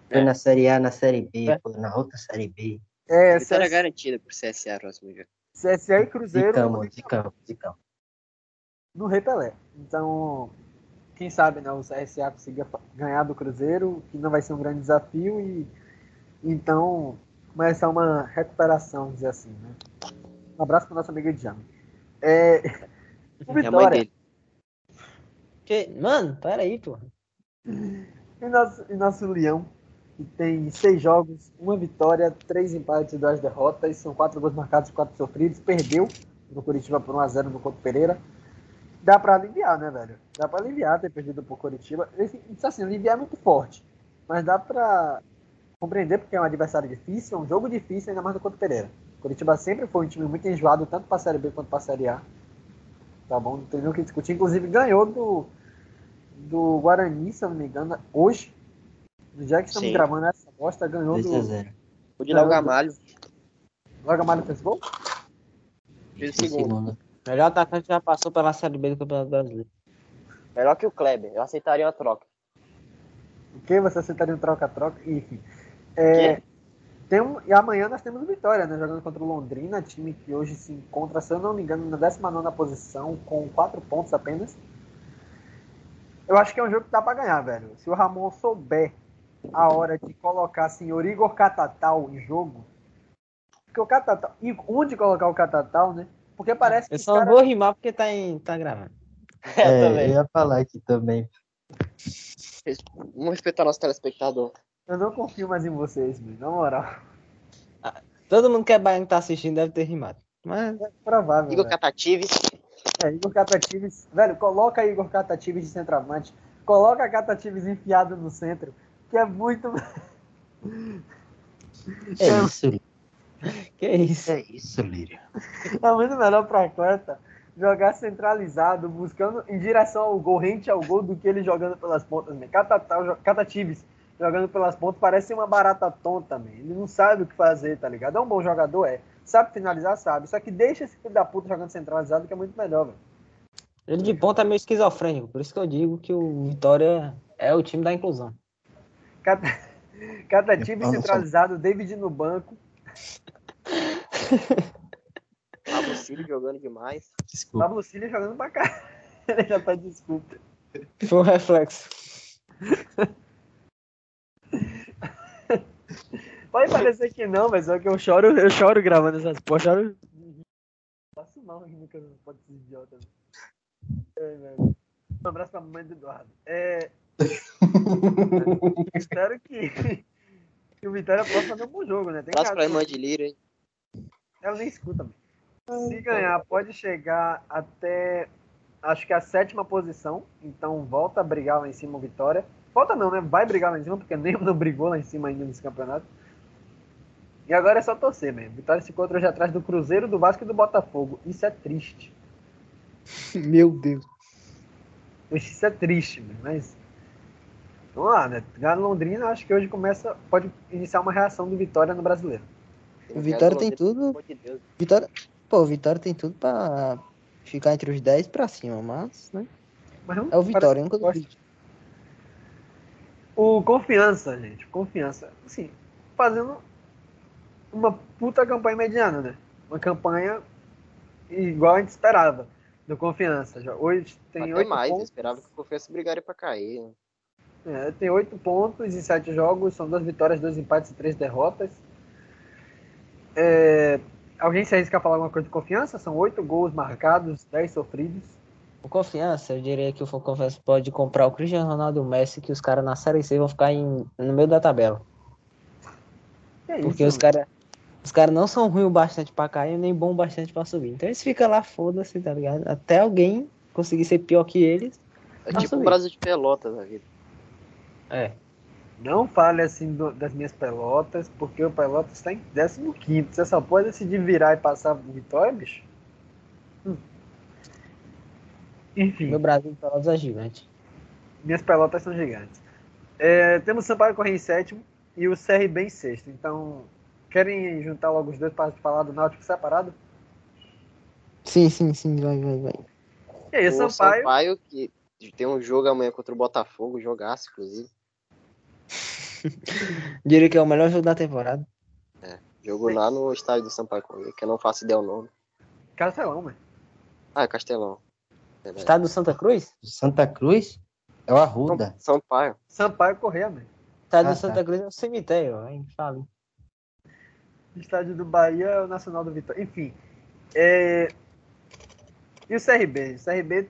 Foi É. na Série A, na Série B, É. foi na outra Série B. É, Vitória CSA, garantida pro CSA próximo jogo. CSA e Cruzeiro Zicamos, zicamos, zicamos. no Rei Pelé. Então, quem sabe né, o CSA consiga ganhar do Cruzeiro, que não vai ser um grande desafio, e então começar uma recuperação, dizer assim. Né? Um abraço para nosso amigo Edjame. É, o É a mãe Vitória, dele. Que... Mano, peraí, pô. E nosso, e nosso Leão, que tem seis jogos, uma vitória, três empates e duas derrotas. São quatro gols marcados e quatro sofridos. Perdeu no Curitiba por 1x0 no Couto Pereira. Dá pra aliviar, né, velho? Dá pra aliviar ter perdido por Curitiba. Isso assim, aliviar é muito forte. Mas dá pra compreender porque é um adversário difícil, é um jogo difícil, ainda mais do Couto Pereira. Curitiba sempre foi um time muito enjoado, tanto pra Série B quanto pra Série A. Tá bom? Não tem nem o que discutir. Inclusive ganhou do, do Guarani, se eu não me engano, hoje. No dia que estamos Sim. gravando essa bosta, ganhou 2 a do. 0 O Dinal Gamalho O Gamalho fez gol? fez o segundo. segundo. Melhor atacante já passou pela Série B do Campeonato Brasileiro. Melhor que o Kleber. Eu aceitaria uma troca. O que? Você aceitaria um troca-troca? Enfim. É, tem um, e amanhã nós temos Vitória, né? Jogando contra o Londrina, time que hoje se encontra, se eu não me engano, na 19 posição, com 4 pontos apenas. Eu acho que é um jogo que dá pra ganhar, velho. Se o Ramon souber a hora de colocar senhor Igor Catatal em jogo. Porque o Catatal. E onde colocar o Catatal, né? Porque parece que Eu só não caras- vou rimar porque tá, em... tá gravando. É, eu ia falar aqui também. Vamos respeitar nosso telespectador. Eu não confio mais em vocês, meu, na moral. Todo mundo que é baiano que tá assistindo deve ter rimado. Mas É provável. Igor. Catatives. É, Igor Catatives. Velho, coloca Igor Catatives de centroavante. Coloca Catatives enfiado no centro. Que é muito. É isso. Que isso? É isso, Lírio. É muito melhor pra Atlanta jogar centralizado, buscando em direção ao gol, rente ao gol, do que ele jogando pelas pontas. Né? Catatives jogando pelas pontas parece uma barata tonta, man. Ele não sabe o que fazer, tá ligado? É um bom jogador, é. Sabe finalizar, sabe. Só que deixa esse filho da puta jogando centralizado, que é muito melhor, velho. Ele de ponta é meio esquizofrênico, por isso que eu digo que o Vitória é o time da inclusão. Cata... Catatives centralizado, David no banco. Pablo Cílio jogando demais. Desculpa. Pablo Cília jogando pra cá. Ele já tá desculpa. Foi o reflexo. Pode parecer que não, mas é que eu choro, eu choro gravando essas porra, eu choro. Passo mal aqui no canal, pode ser idiota. né? É. Um abraço pra mamãe do Eduardo. É, espero que, que o Vitória possa fazer um bom jogo, né? Tem que- pra irmã de Lira, hein? Ela nem escuta, mano. Se ganhar, pode chegar até acho que a sétima posição. Então volta a brigar lá em cima o Vitória. Volta não, né? Vai brigar lá em cima, porque nem não brigou lá em cima ainda nesse campeonato. E agora é só torcer mesmo. Vitória se encontra hoje atrás do Cruzeiro, do Vasco e do Botafogo. Isso é triste. Meu Deus. Isso é triste, mano, mas. Vamos lá, né? Ganhar no Londrina, acho que hoje começa. Pode iniciar uma reação do Vitória no brasileiro. O Vitória tem tudo. de. Vitória, pô, o Vitória tem tudo pra ficar entre os 10 pra cima, mas, né? Mas não É o Vitória, nunca duvido. O Confiança, gente. Confiança. Assim, fazendo uma puta campanha mediana, né? Uma campanha igual a gente esperava do Confiança. Já hoje tem Até mais, eu pontos. esperava que o Confiança brigaria pra cair. É, tem oito pontos em sete jogos, são duas vitórias, dois empates e três derrotas. É, alguém se arrisca a falar alguma coisa de confiança? São oito gols marcados, dez sofridos. O Confiança, eu diria que o Confiança pode comprar o Cristiano Ronaldo e o Messi, que os caras na Série C vão ficar em, no meio da tabela. É Porque isso, os caras os cara não são ruins o bastante pra cair, nem bom o bastante pra subir. Então eles ficam lá, foda-se, tá ligado? Até alguém conseguir ser pior que eles. É tipo o subindo. Brasil de Pelotas da vida. É. Não fale assim do- das minhas pelotas, porque o Pelotas está em 15. Você só pode decidir virar e passar por vitória, bicho? Hum. Enfim, Meu Brasil Pelotas é gigante. minhas pelotas são gigantes. É, temos Sampaio Correia em sétimo e o CRB em sexto. Então, querem juntar logo os dois para falar do Náutico separado? Sim, sim, sim, vai, vai, vai. E aí, o Sampaio, Sampaio, que tem um jogo amanhã contra o Botafogo, jogaço, inclusive. Diria que é o melhor jogo da temporada. Jogo lá no estádio do Sampaio Corrêa, que eu não faço ideia o nome. Castelão, mano. Ah, é Castelão. Verdade. Estado do Santa Cruz? Santa Cruz é o Arruda. Sampaio. Sampaio Correia, mano. Estado Ah, do Santa tá. Cruz é o cemitério, hein? Fala. Estádio do Bahia é o Nacional do Vitória. Enfim. é, E o CRB? O CRB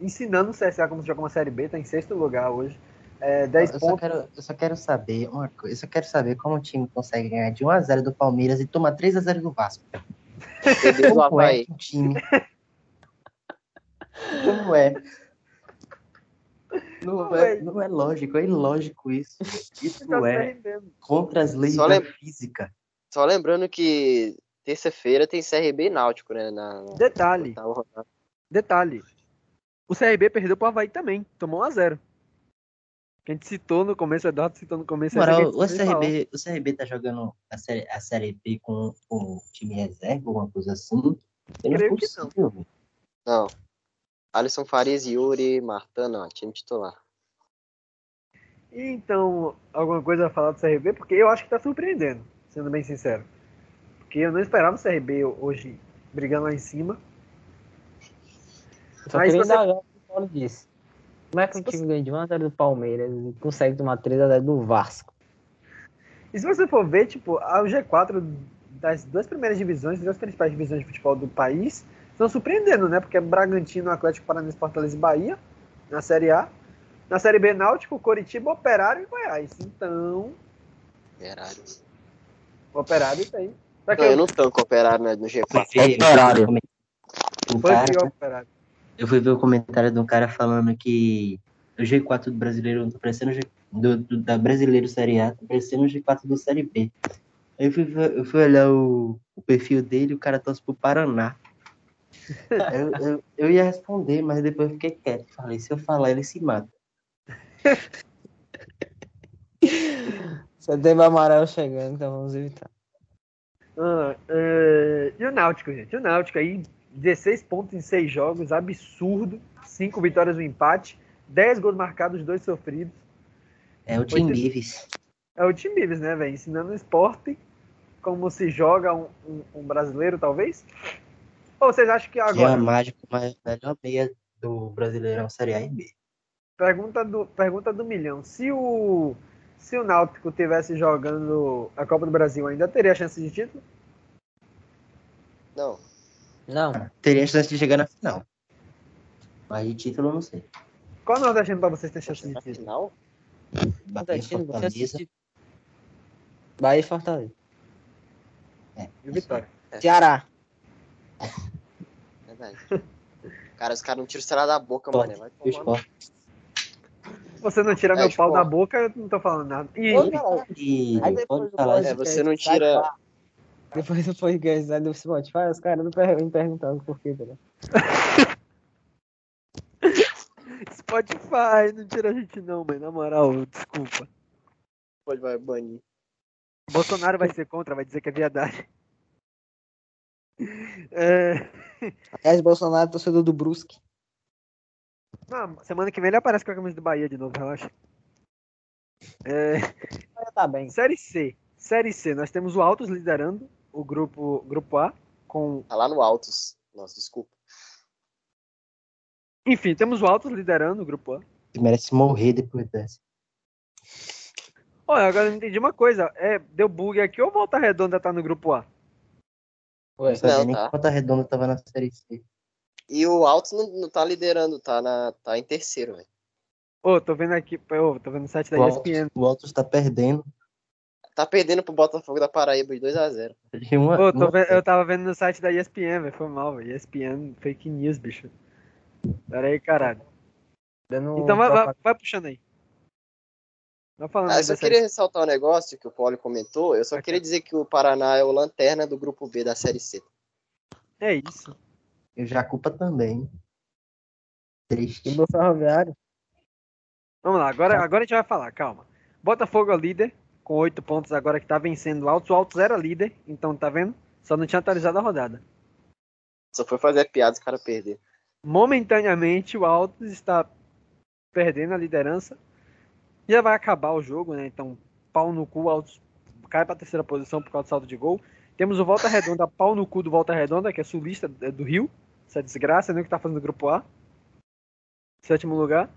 ensinando o CSA como se joga uma Série B, tá em sexto lugar hoje. É, 10 Eu só, pontos. quero, eu só quero saber uma coisa. Eu só quero saber como o time consegue ganhar de 1x0 do Palmeiras e tomar 3x0 do Vasco. Como é Havaí. que um time. Como é? Não é, não é lógico, é ilógico isso. Isso Tá é contra as leis Só da lem- física. Só lembrando que terça-feira tem CRB e Náutico, né? Na, na Detalhe, rodada. detalhe. O CRB perdeu pro Havaí também. Tomou 1x0. Que a gente citou no começo, o Eduardo citou no começo. Moral, que o. CRB, o CRB tá jogando a série, a série B com o time reserva, alguma coisa assim. Não é Creio que possível, velho. Não. Alisson Farias, Yuri, Martan, não. Time titular. E então, alguma coisa a falar do CRB? Porque eu acho que tá surpreendendo, sendo bem sincero. Porque eu não esperava o CRB hoje brigando lá em cima. Só Mas queria você- indagar o que o Paulo disse. Como é que o time ganha de 1x0 do Palmeiras e consegue tomar 3x0 do Vasco? E se você for ver, tipo, a- o G4 das duas primeiras divisões, das duas principais divisões de futebol do país, estão surpreendendo, né? Porque é Bragantino, Atlético Paranaense, Fortaleza e Bahia, na Série A. Na Série B, Náutico, Coritiba, Operário e Goiás. Então, Operário. o Operário tem. Não, eu não tanco operário né, no G4. Fui ver- Operário. Um Foi pior, operário. Eu fui ver o comentário de um cara falando que o G4 do brasileiro tá parecendo do, do- da brasileiro Série A, tá parecendo o G4 do Série B. Aí eu fui, eu fui olhar o, o perfil dele, o cara torce pro Paraná. eu, eu, eu ia responder, mas depois eu fiquei quieto. Falei, se eu falar, ele se mata. Setembro amarelo chegando, então vamos evitar. Ah, é, E o Náutico, gente? O Náutico aí, 16 pontos em 6 jogos, absurdo. 5 vitórias, um empate. 10 gols marcados, 2 sofridos. É o Tim Lives. É o Tim Bives, né, velho? Ensinando o esporte como se joga um, um- um brasileiro, talvez? Ou vocês acham que Que é agora? a mágica, mas melhor meia do Brasileirão Série A e B. Pergunta do, pergunta do milhão. Se o, se o Náutico tivesse jogando a Copa do Brasil, ainda teria chance de título? Não. Não, Teria chance de chegar na final. Mas de título eu não sei. Qual nordestino pra vocês ter chance de Na título? final? Bahia, Nordestino, você Fortaleza. Bahia e Fortaleza. E o Vitória. Ceará. Verdade. Cara, os caras não tiram o celular da boca, Pode. mano. Vai O tomar. Você não tira É, meu tipo, pau da boca, eu não tô falando nada. E, Ô, caralho. E Aí depois falar É, você não tira-. Depois do podcast sai do Spotify, os caras me perguntando por quê, tá Spotify, não tira a gente não, mãe. Na moral, desculpa. Pode vai banir. Bolsonaro vai ser contra, vai dizer que é viadagem. É... Aliás, Bolsonaro, torcedor do Brusque. Não, semana que vem ele aparece com a camisa do Bahia de novo, relaxa. É... Tá bem. Série C. Série C, nós temos o Altos liderando o grupo, grupo A, com. Tá lá no Altos. Nossa, desculpa. Enfim, temos o Altos liderando o grupo A. Ele merece morrer depois dessa. Olha, agora eu não entendi uma coisa. É, deu bug aqui ou Volta Redonda tá no grupo A? Ué, Não sabia Não, nem tá. que Volta Redonda tava na Série C. E o Altos não, não tá liderando, tá, na, tá em terceiro, velho. Ô, tô vendo aqui, ô, tô vendo no site da O ESPN. Altos, o Altos tá perdendo. Tá perdendo pro Botafogo da Paraíba de 2x0. De uma, Ô, tô uma- vendo- eu tava vendo no site da ESPN, velho. Foi mal, velho. ESPN, fake news, bicho. Pera aí, caralho. dando Então vai, vai, vai puxando aí. Vai falando Ah, aí eu só queria ressaltar um negócio que o Paulo comentou. Eu só queria dizer que o Paraná é o lanterna do grupo B da Série C. É isso. Eu já culpa também. Triste. E do Ferroviário. Vamos lá, agora, agora a gente vai falar, calma. Botafogo é o líder, com oito pontos agora que tá vencendo o Altos. O Altos era líder, então tá vendo? Só não tinha atualizado a rodada. Só foi fazer piada os caras perderam. Momentaneamente o Altos está perdendo a liderança. Já vai acabar o jogo, né? Então, pau no cu, o Altos cai pra terceira posição por causa do saldo de gol. Temos o Volta Redonda, pau no cu do Volta Redonda, que é sulista é do Rio. Essa desgraça, né? Que tá fazendo o grupo A. Sétimo lugar.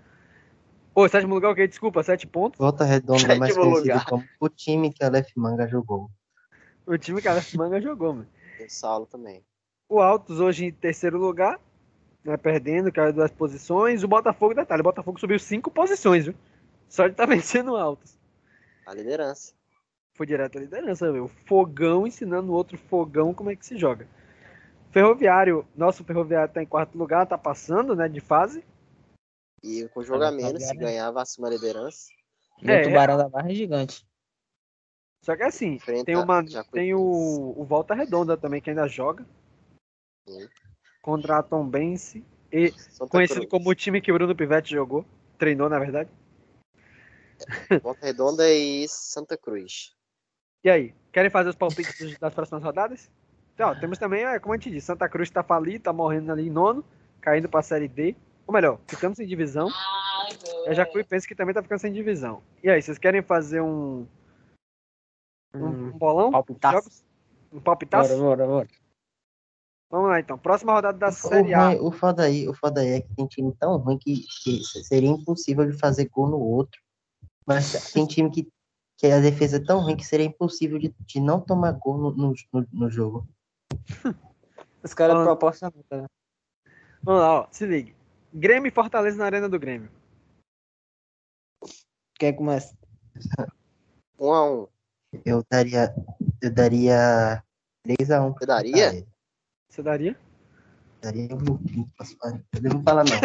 Ô, sétimo lugar, ok, desculpa, sete pontos. Volta Redonda é mais Sétimo conhecido lugar. como o time que a Lef Manga jogou. O time que a Alex Manga jogou, mano. O Saulo também. O Altos hoje em terceiro lugar, né, perdendo, caiu duas posições. O Botafogo, detalhe, o Botafogo subiu cinco posições, viu? Só de tá vencendo o Altos. A liderança. Foi direto à liderança, viu? Fogão ensinando o outro fogão como é que se joga. Ferroviário, nosso Ferroviário tá em quarto lugar, tá passando, né, de fase. E com jogo a tá menos, se ganhava acima da liderança. E É, o Tubarão da Barra é gigante. Só que assim, Enfrenta tem, uma, tem o, o Volta Redonda também, que ainda joga. Sim. Contra a Tombense. E Santa conhecido Cruz. como o time que o Bruno Pivete jogou. Treinou, na verdade. Volta Redonda e Santa Cruz. E aí, querem fazer os palpites das próximas rodadas? Então, ó, temos também, é, como a gente disse, Santa Cruz tá falido, tá morrendo ali em nono, caindo pra Série D. Ou melhor, ficando sem divisão. É Jacuipense que também tá ficando sem divisão. E aí, vocês querem fazer um, um, um bolão? palpitaço. Jogos? Um palpitaço? Bora, bora, bora. Vamos lá, então. Próxima rodada da O, Série A. ruim- o foda aí, o foda aí é que tem time tão ruim que, que seria impossível de fazer gol no outro. Mas tem time que, que a defesa é tão ruim que seria impossível de, de não tomar gol no, no, no- no jogo. Os caras proporcionam. Tá? Vamos lá, ó. Se ligue. Grêmio e Fortaleza na Arena do Grêmio. Quem começa? Um a um. Eu daria. Eu daria 3x1. Você daria? Você daria? Daria um pouquinho, posso falar. Eu não vou falar não.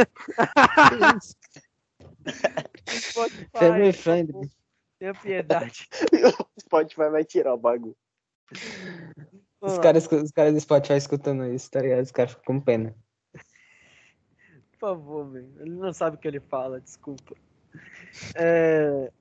Family friendly. tenha piedade. O Spotify vai tirar o bagulho. Os caras, os caras do Spotify escutando isso, tá ligado? Os caras ficam com pena. Por favor, velho. Ele não sabe o que ele fala, desculpa. É,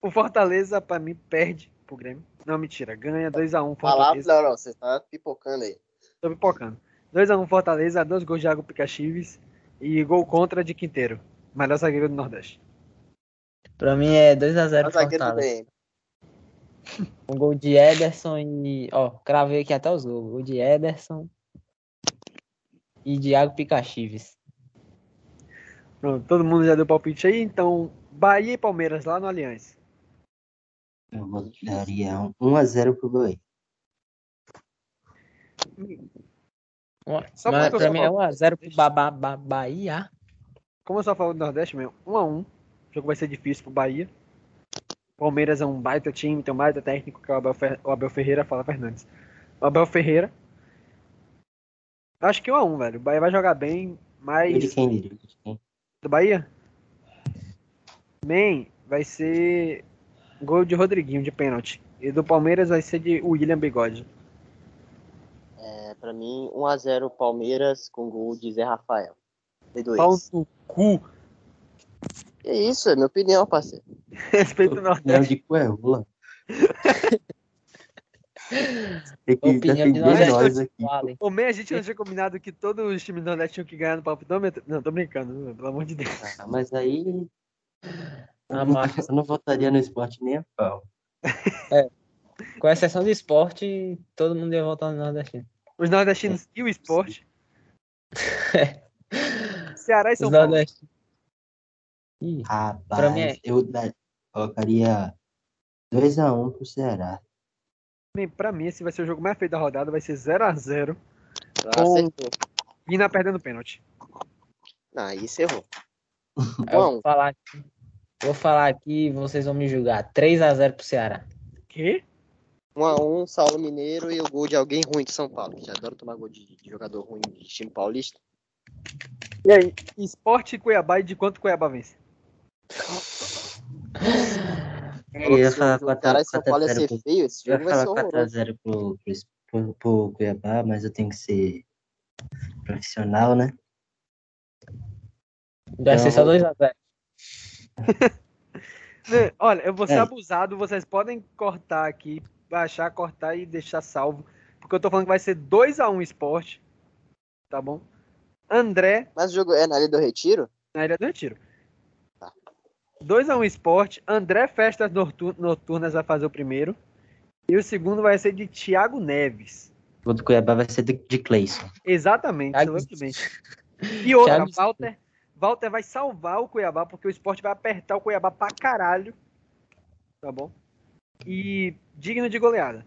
O Fortaleza, pra mim, perde pro Grêmio. Não, mentira. Ganha 2x1 Palavra, Fortaleza. não, não, você tá pipocando aí. Tô pipocando. 2x1 Fortaleza, dois gols de Iago Picachives e gol contra de Quinteiro. Melhor zagueiro do Nordeste. Pra mim é 2x0 É o pro zagueiro do Fortaleza. bem. Um gol de Ederson e. Ó, cravei aqui até os gols. Gol de Ederson e Thiago Picachives. Pronto, todo mundo já deu palpite aí, então Bahia e Palmeiras lá no Allianz. Eu vou- daria um 1x0 pro Bahia. Só Mas pra mim é palmeirense. 1x0 pro ba ba ba Bahia. Como eu só falo do Nordeste mesmo, 1x1. O jogo vai ser difícil pro Bahia. Palmeiras é um baita time, tem um baita técnico que é o Abel, Fer- o Abel Ferreira, fala Fernandes. O Abel Ferreira. Acho que 1x1, velho. O Bahia vai jogar bem, de mas. quem diria? De quem? Do Bahia? Man, vai ser gol de Rodriguinho de pênalti. E do Palmeiras vai ser de William Bigode. É, pra mim, 1x0 Palmeiras com gol de Zé Rafael. P2. Pau no cu. Que isso, é minha opinião, parceiro. Respeito o Opinião Nordeste. de Cuerula. Tem que Opinião de defender nós nós aqui. Vale. Ô, man, a gente não tinha combinado que todos os times do Nordeste tinham que ganhar no palpitômetro? Não, tô brincando, pelo amor de Deus. Ah, mas aí. A marca. Eu não votaria no esporte nem a pau. Com exceção do esporte, todo mundo ia votar no Nordestino. Os nordestinos e o esporte. Ceará e São Os Paulo. nordestinos. Ih, Rapaz, Pra mim é- eu colocaria 2x1 pro Ceará. Pra mim, esse vai ser o jogo mais feito da rodada. Vai ser 0x0. Ah, Com- acertou. Vina perdendo pênalti. Não, aí você errou. eu Bom. vou falar aqui. Vou falar aqui e vocês vão me julgar. 3x0 pro Ceará. Quê? 1x1, Saulo Mineiro e o gol de alguém ruim de São Paulo. Já adoro tomar gol de, de jogador ruim de time paulista. E aí? Esporte Cuiabá e de quanto Cuiabá vence? Eu ia Se falar o Ceará e São Paulo ia 4x0 ser pro, feio, esse eu ia jogo vai ser falar horroroso. 4x0 pro, pro, pro, pro Cuiabá, mas eu tenho que ser profissional, né? Vai ser só 2x0. Né, Olha, eu vou ser É. abusado. Vocês podem cortar aqui, baixar, cortar e deixar salvo. Porque eu tô falando que vai ser 2x1 esporte. Tá bom? André Mas o jogo é na Ilha do Retiro? na Ilha do Retiro. Tá. 2x1 esporte. André Festas Noturnas vai fazer o primeiro. E o segundo vai ser de Thiago Neves. O do Cuiabá vai ser de, de Cleison. Exatamente, exatamente. E outra, Thiago- Walter, Walter vai salvar o Cuiabá, porque o esporte vai apertar o Cuiabá pra caralho. Tá bom? E digno de goleada.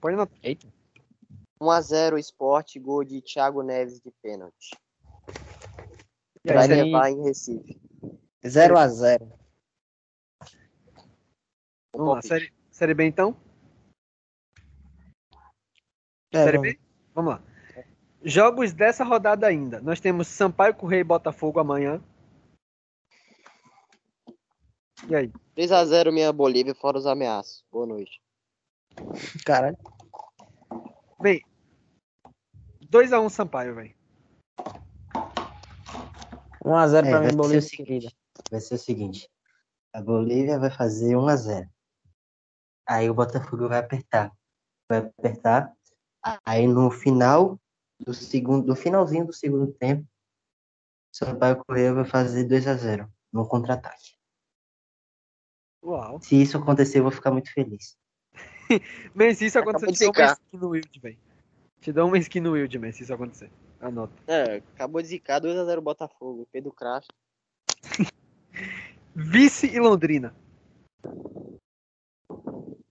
Pode anotar. Eita. 1x0 Esporte, gol de Thiago Neves de pênalti. E Vai levar em Recife. 0x0. Vamos lá, série, série B então? É, série vamos. B? Vamos lá. Jogos dessa rodada ainda. Nós temos Sampaio Correia e Botafogo amanhã. E aí? 3x0 minha Bolívia, fora os ameaços. Boa noite. Caralho. Bem, 2x1 Sampaio, velho. 1x0 É, pra vai mim, ser Bolívia o seguinte. querida. Vai ser o seguinte: a Bolívia vai fazer 1x0. Aí o Botafogo vai apertar. Vai apertar. Aí no final do segundo, no finalzinho do segundo tempo, o Sampaio Correia vai fazer 2x0 no contra-ataque. Uau. Se isso acontecer, eu vou ficar muito feliz. Man, se isso acontecer, de te dou uma skin no Wild, velho. Te dou uma skin no Wild, man, se isso acontecer. Anota. É, acabou de zicar 2x0 Botafogo. Pedro Crash. Vice e Londrina.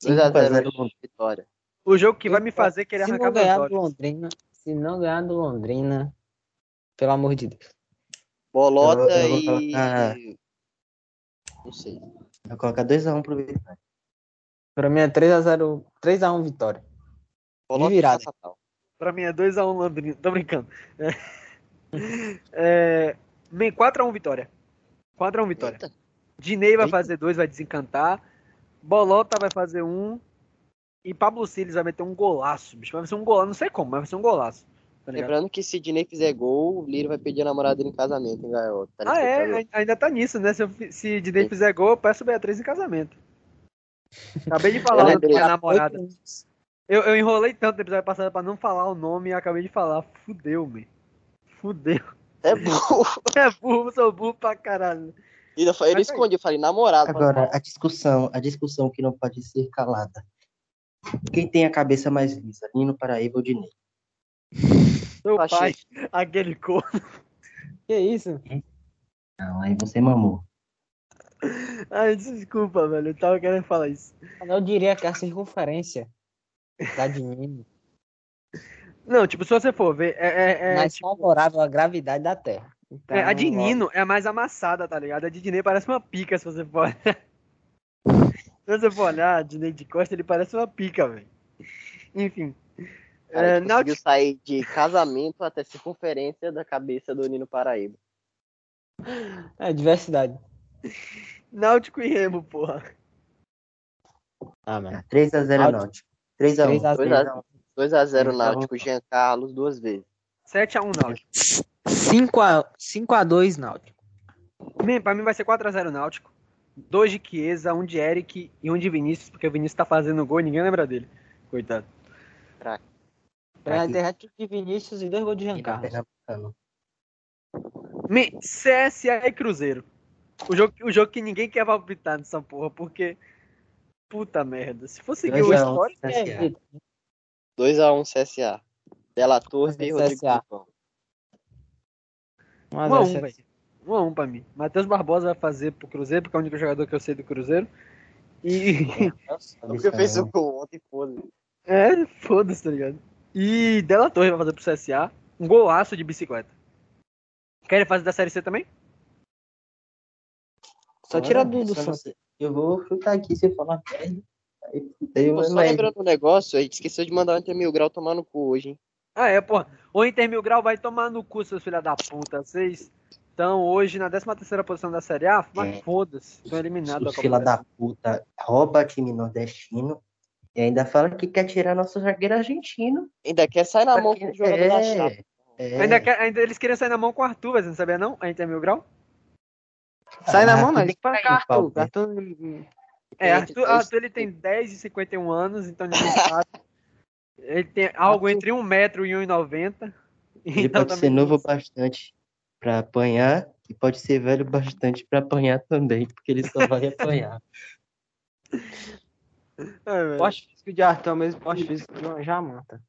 2x0 5x0 Vitória. O jogo que vai me fazer querer Se arrancar não ganhar do. Londrina, se não ganhar do Londrina, pelo amor de Deus. Bolota Eu- eu vou e. colocar- Não sei. Vai colocar 2x1 pro Vitória. Pra mim é 3x0, 3x1 vitória. Bolota virada. e Fatal. Pra mim é 2x1 Londrina. Tô brincando. É, é, man, 4x1 vitória. 4x1 vitória. Eita. Dinei vai Eita. fazer dois, vai desencantar. Bolota vai fazer um. E Pablo Siles vai meter um golaço, bicho. Vai ser um golaço, não sei como, mas vai ser um golaço. Tá? Lembrando que se Dinei fizer gol, o Liro vai pedir a namorada dele em casamento, hein? Tá Ah, é? Ainda tá nisso, né? Se, eu fi- se Dinei fizer gol, eu peço Beatriz em casamento. Acabei de falar Eu da lembrei. minha namorada. Eu, eu enrolei tanto no episódio passado pra não falar o nome e acabei de falar. Fudeu, man. Fudeu. É burro. É burro, sou burro pra caralho. E eu, falei- eu Mas falei namorado. Agora, a discussão, a discussão que não pode ser calada. Quem tem a cabeça mais lisa, Nino Paraíba ou Dinei? Seu Achei. pai, aquele corno. Que isso? Não, aí você mamou. Ai, desculpa, velho. Eu tava querendo falar isso. Eu diria que é a circunferência da de Nino Não, tipo, se você for ver, é, é, é, mais tipo, favorável à gravidade da Terra. Então, é, a de ó, Nino é a mais amassada, tá ligado? A de Dinei parece uma pica, se você for olhar. Se você for olhar, a Dinei de Costa, ele parece uma pica, velho. Enfim. Cara, É, ele conseguiu Náutico, sair de casamento até circunferência da cabeça do Nino Paraíba. É, diversidade. Náutico e Remo, porra. Ah, mano. 3x0 Náutico. Náutico. 3x1. 3x0. 2x0 Então- Náutico, Jean Carlos duas vezes. 7x1 Náutico. 5x2 Náutico. Man, pra mim vai ser 4x0 Náutico. Dois de Chiesa, um de Eric e um de Vinícius, porque o Vinícius tá fazendo gol e ninguém lembra dele. Coitado. Aqui. ter hat de Vinícius e dois gols de Jean Carlos. Man, CSA e Cruzeiro. O jogo, o jogo que ninguém quer palpitar nessa porra, porque. Puta merda. Se fosse seguir o 2 a 1 histórico. É, CSA. Vitor. 2x1 CSA. Dela Torre e Rodrigo CSA. Pipão. 1x0 1x1, velho. 1x1 pra mim. Matheus Barbosa vai fazer pro Cruzeiro, porque é o único jogador que eu sei do Cruzeiro. E. Porque fez o gol ontem, foda é, foda-se, tá ligado? E Della Torre vai fazer pro CSA. Um golaço de bicicleta. Querem fazer da Série C também? Só tira do, Santos. Eu vou chutar aqui se eu falar merda. Aí, aí eu Só lembro. lembrando um negócio, a gente esqueceu de mandar o Inter Mil Grau tomar no cu hoje, hein? Ah, é, porra. O Inter Mil Grau vai tomar no cu, seus filha da puta. Vocês estão hoje na 13ª posição da Série A, mas É. foda-se. Estão eliminados Os da fila Copa da puta rouba time nordestino e ainda fala que quer tirar nosso zagueiro argentino. Ainda quer sair na mão com o jogador da chave. é, é. Ainda, quer- ainda eles queriam sair na mão com o Arthur, você não sabia não? A Inter Mil Grau? Sai na Ah, mão, não. tem que Para cair no pau, Arthur. né? Arthur. É, Arthur, Arthur ele tem 10 e 51 anos, então ninguém sabe. Ele tem algo entre 1,90m e 1,90m. Ele Então pode ser novo bastante pra apanhar e pode ser velho bastante pra apanhar também, porque ele só vai apanhar. É. Poste físico de Arthur o mesmo poste físico uma Jamanta.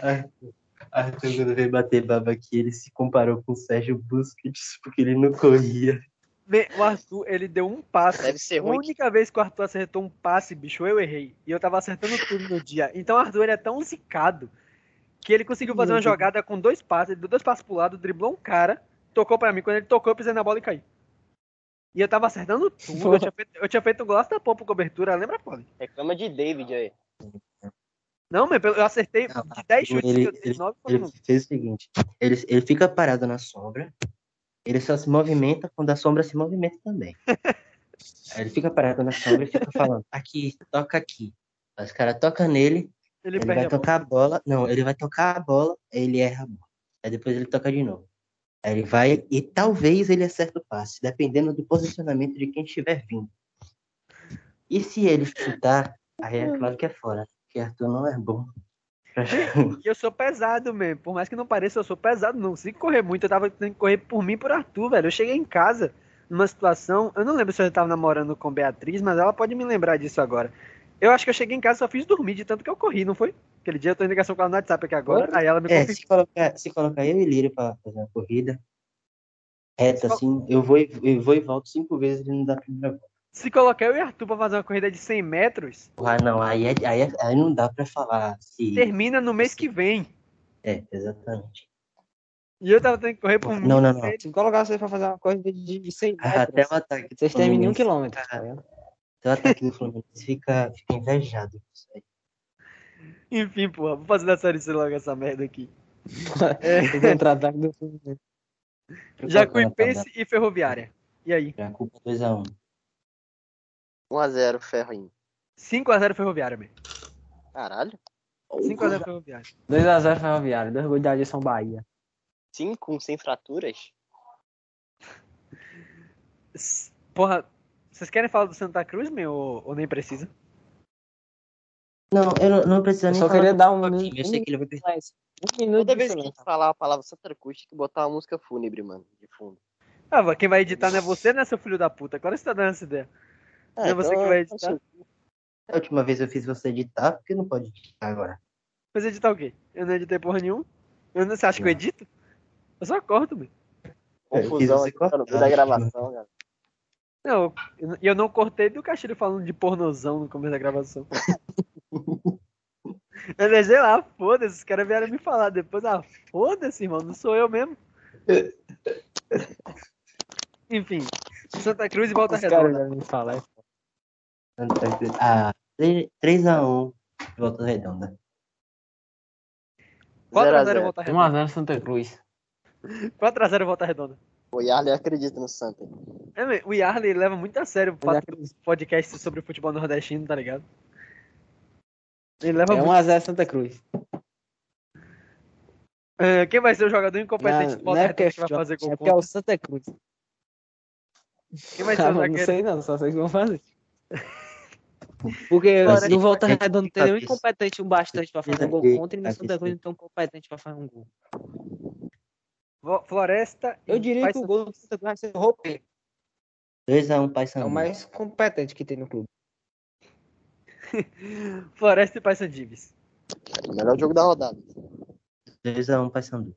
Arthur, Arthur, quando veio bater baba aqui, ele se comparou com o Sérgio Busquets porque ele não corria. O Arthur, ele deu um passe. Deve ser A ruim. única vez que o Arthur acertou um passe, bicho, eu errei. E eu tava acertando tudo no dia. Então o Arthur ele é tão zicado que ele conseguiu fazer uma jogada com dois passes. Ele deu dois passes pro lado, driblou um cara, tocou pra mim. Quando ele tocou, eu pisei na bola e caí. E eu tava acertando tudo. Eu tinha feito, eu tinha feito um golaço da pompa cobertura, lembra, Poli? Reclama de David aí. Não, mas eu acertei Não, de 10 chutes ele- que eu dei, 9 foram Ele fez o seguinte: ele, ele fica parado na sombra, ele só se movimenta quando a sombra se movimenta também. Aí ele fica parado na sombra e fica falando: aqui, toca aqui. Aí os caras tocam nele, Ele, ele vai a bola. tocar a bola. Não, ele vai tocar a bola, aí ele erra a bola. Aí depois ele toca de novo. Aí ele vai e talvez ele acerte o passe, dependendo do posicionamento de quem estiver vindo. E se ele chutar, aí é claro que é fora, porque Arthur não é bom. E eu sou pesado mesmo. Por mais que não pareça, eu sou pesado. Não consigo correr muito. Eu tava tendo que correr por mim e por Arthur, velho. Eu cheguei em casa numa situação. Eu não lembro se eu tava namorando com Beatriz, mas ela pode me lembrar disso agora. Eu acho que eu cheguei em casa e só fiz dormir de tanto que eu corri, não foi? Aquele dia eu tô em ligação com ela no WhatsApp aqui agora. Aí ela me É, se colocar, se colocar eu e Lírio pra fazer uma corrida reta assim, eu vou, e- eu vou e volto cinco vezes e não dá primeira volta. Se colocar eu e Arthur pra fazer uma corrida de 100 metros, Ah, não, aí, é- aí, é- aí não dá pra falar se. termina no mês que vem. É, exatamente. E eu tava tendo que correr por mim. Não, não, não. Se colocar vocês pra fazer uma coisa de, de 100 Ah, Até metros, o ataque. vocês terminam em um quilômetro. tá ligado? Até o ataque do Fluminense fica, fica invejado. com isso aí. Enfim, porra, vou fazer da série C logo essa merda aqui. É. Contra-ataque do Fluminense. Jacuipense e Ferroviária. E aí? Já culpa 2x1. 1x0 Ferrinho. 5x0 Ferroviária, man. Caralho. 5x0 Ferroviária. 2x0 Ferroviário, dois gols de Adilson Bahia. 5 sem fraturas? Porra, vocês querem falar do Santa Cruz, meu, ou, ou nem precisa? Não, eu não, não preciso Eu nem só falar queria dar um time, minuto. Eu sei que ele vai perder. Um minuto Toda vez que a gente falar a palavra Santa Cruz, tem que botar uma música fúnebre, mano, de fundo. Ah, quem vai editar não é você, né, seu filho da puta? Claro que você tá dando essa ideia. Não é você que vai editar? A última vez eu fiz você editar, porque não pode editar agora. Mas editar o quê? Eu não editei porra nenhuma. Eu não, você acha que eu edito? Eu só corto, meu. Confusão você aqui cortar. da gravação, cara. Não, eu- e eu não cortei do Castilho falando de pornozão no começo da gravação. eu deixei lá, foda-se, os caras vieram me falar depois. Ah, foda-se, irmão, não sou eu mesmo. Enfim, Santa Cruz e Volta Os caras Redonda. já me falam. Santa Cruz. Ah, 3x1 Volta Redonda. 4x0 0. Volta Redonda. 1x0 Santa Cruz. 4x0 Volta Redonda. O Yarley acredita no Santa. É, o Yarley leva muito a sério o fato do podcast sobre o futebol nordestino, tá ligado? Ele leva É muito. 1x0 Santa Cruz. Ah, quem vai ser o jogador incompetente do Não, Volta não é porque, Redonda que vai fazer é gol porque é o? Santa Cruz. Quem vai ser o Ah, não sei não, só sei que vão fazer. Porque Floresta no Volta Redonda não tem nenhum cabeça. incompetente o bastante pra fazer um gol contra e no aqui Santa Cruz não tão competente pra fazer um gol. Floresta. Eu diria que o gol do Santa Cruz vai ser roupeiro. 2x1 É Paysandu. o mais competente que tem no clube. Floresta e Paysandives. O melhor jogo da rodada. 2x1 Paysandu.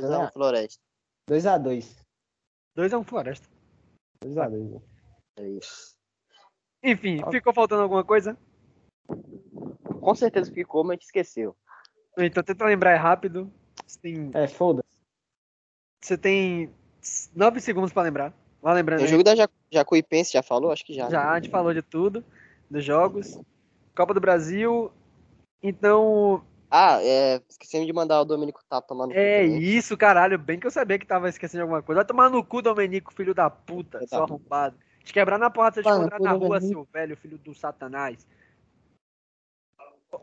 2x1 Floresta. 2x2. 2x1 Floresta. 2x2. É isso. Enfim, ficou faltando alguma coisa? Com certeza ficou, mas a gente esqueceu. Então tenta lembrar aí rápido. Tem, É, foda-se. você tem 9 segundos pra lembrar. Vai lembrando O jogo da Ja- Jacuipense já falou? Acho que já. Já, a gente falou de tudo, dos jogos. Copa do Brasil. Então, Ah, é. Esquecemos de mandar o tomar no cu é também. isso, caralho. Bem que eu sabia que tava esquecendo de alguma coisa. Vai tomar no cu, Domenico, filho da puta, seu arrombado. Te quebrar na porrada se eu te encontrar na rua, seu velho, filho do satanás.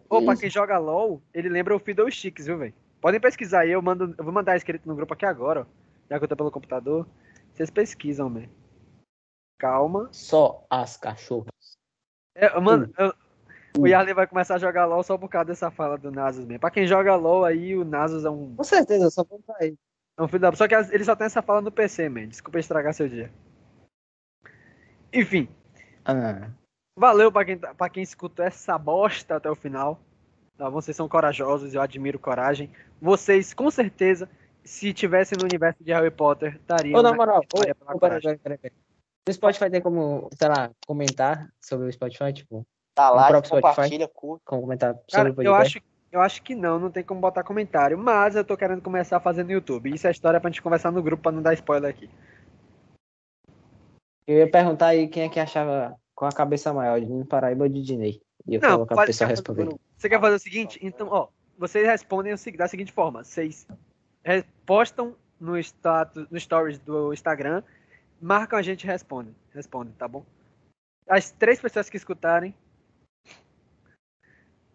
Ô, pra quem joga LOL, ele lembra o Fiddle Sticks, viu, velho? Podem pesquisar aí, eu, mando, eu vou mandar escrito no grupo aqui agora, ó. Já que eu tô pelo computador. Vocês pesquisam, velho. Calma. Só as cachorras. É, mano, eu- o Yarley vai começar a jogar LOL só por causa dessa fala do Nasus mesmo. Pra quem joga LOL aí, o Nasus é um, Com certeza, só vou pra ele. é um filho da... Só que ele só tem essa fala no PC, man. Desculpa estragar seu dia. Enfim, Ah, valeu pra quem, tá- pra quem escutou essa bosta até o final. Tá? Vocês são corajosos, eu admiro coragem. Vocês, com certeza, se tivessem no universo de Harry Potter, estariam Ô, na na moral, ô, ô, peraí, peraí. No Spotify tem como, sei lá, comentar sobre o Spotify, tipo, Tá lá, próprio Spotify. compartilha, curta. como comentar sobre Cara, o eu podcast. acho, eu acho que não, não tem como botar comentário. Mas eu tô querendo começar a fazer no YouTube. Isso é história pra gente conversar no grupo pra não dar spoiler aqui. Eu ia perguntar aí quem é que achava com a cabeça maior, de Nino Paraíba ou de Dinei. E eu Não, colocar o pode- pessoal quer respondendo. fazer- Você quer fazer o seguinte? Então, ó, vocês respondem da seguinte forma: vocês postam no status, no stories do Instagram, marcam a gente e respondem. Respondem, tá bom? As três pessoas que escutarem,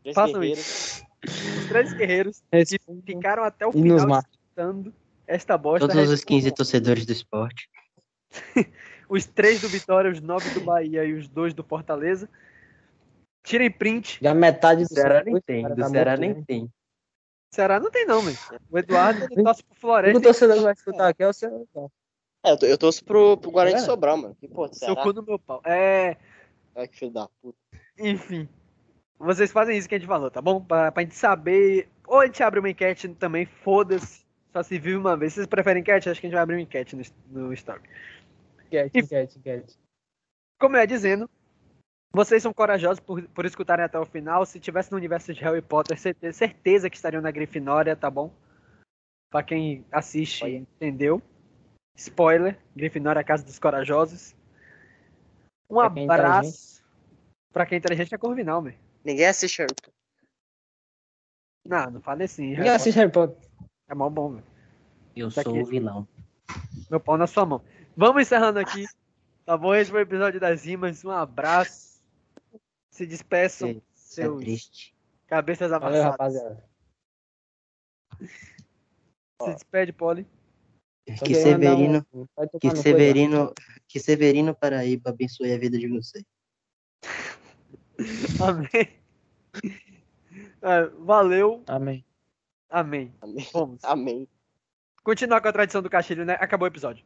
Três Façam guerreiros. os três guerreiros que ficaram até o E final escutando esta bosta. Todos os 15 respondam. torcedores do esporte. Os três do Vitória, os nove do Bahia e os dois do Fortaleza. Tirem print. Já metade do Ceará nem tem, do Ceará nem tem. Ceará não tem, não, velho. O Eduardo ele torce pro O Floresta. torcedor que vai escutar aqui é o seu. É, eu, eu torço pro, pro Guarani É. Sobral, mano. Que porra, Seu Ceará. cu no meu pau. É. Ai, que filho da puta. Enfim. Vocês fazem isso que a gente falou, tá bom? Pra, pra gente saber. Ou a gente abre uma enquete também, foda-se. Só se vive uma vez. Vocês preferem enquete? Acho que a gente vai abrir uma enquete no, no story. Enquete, enquete, enquete. Como eu ia dizendo, vocês são corajosos por, por escutarem até o final. Se tivesse no universo de Harry Potter, certeza, certeza que estariam na Grifinória, tá bom? Pra quem assiste entendeu. Spoiler: Grifinória é a casa dos corajosos. Um Pra quem é abraço. Pra quem é inteligente é Corvinal, meu. Ninguém assiste Harry Potter. Não, não fale assim. Ninguém assiste Harry Potter. É mó bom, velho. Eu Tá sou aqui. o vilão. Meu pau na sua mão. Vamos encerrando aqui. Tá bom? Esse foi o episódio das rimas. Um abraço. Se despeçam, Isso é seus triste. cabeças Valeu, amassadas. rapaziada. Se despede, Poli. Que Severino, que Severino, que Severino Paraíba abençoe a vida de você. Amém. É, valeu. Amém. Amém. Amém. Vamos. Amém. Continuar com a tradição do Castilho, né? Acabou o episódio.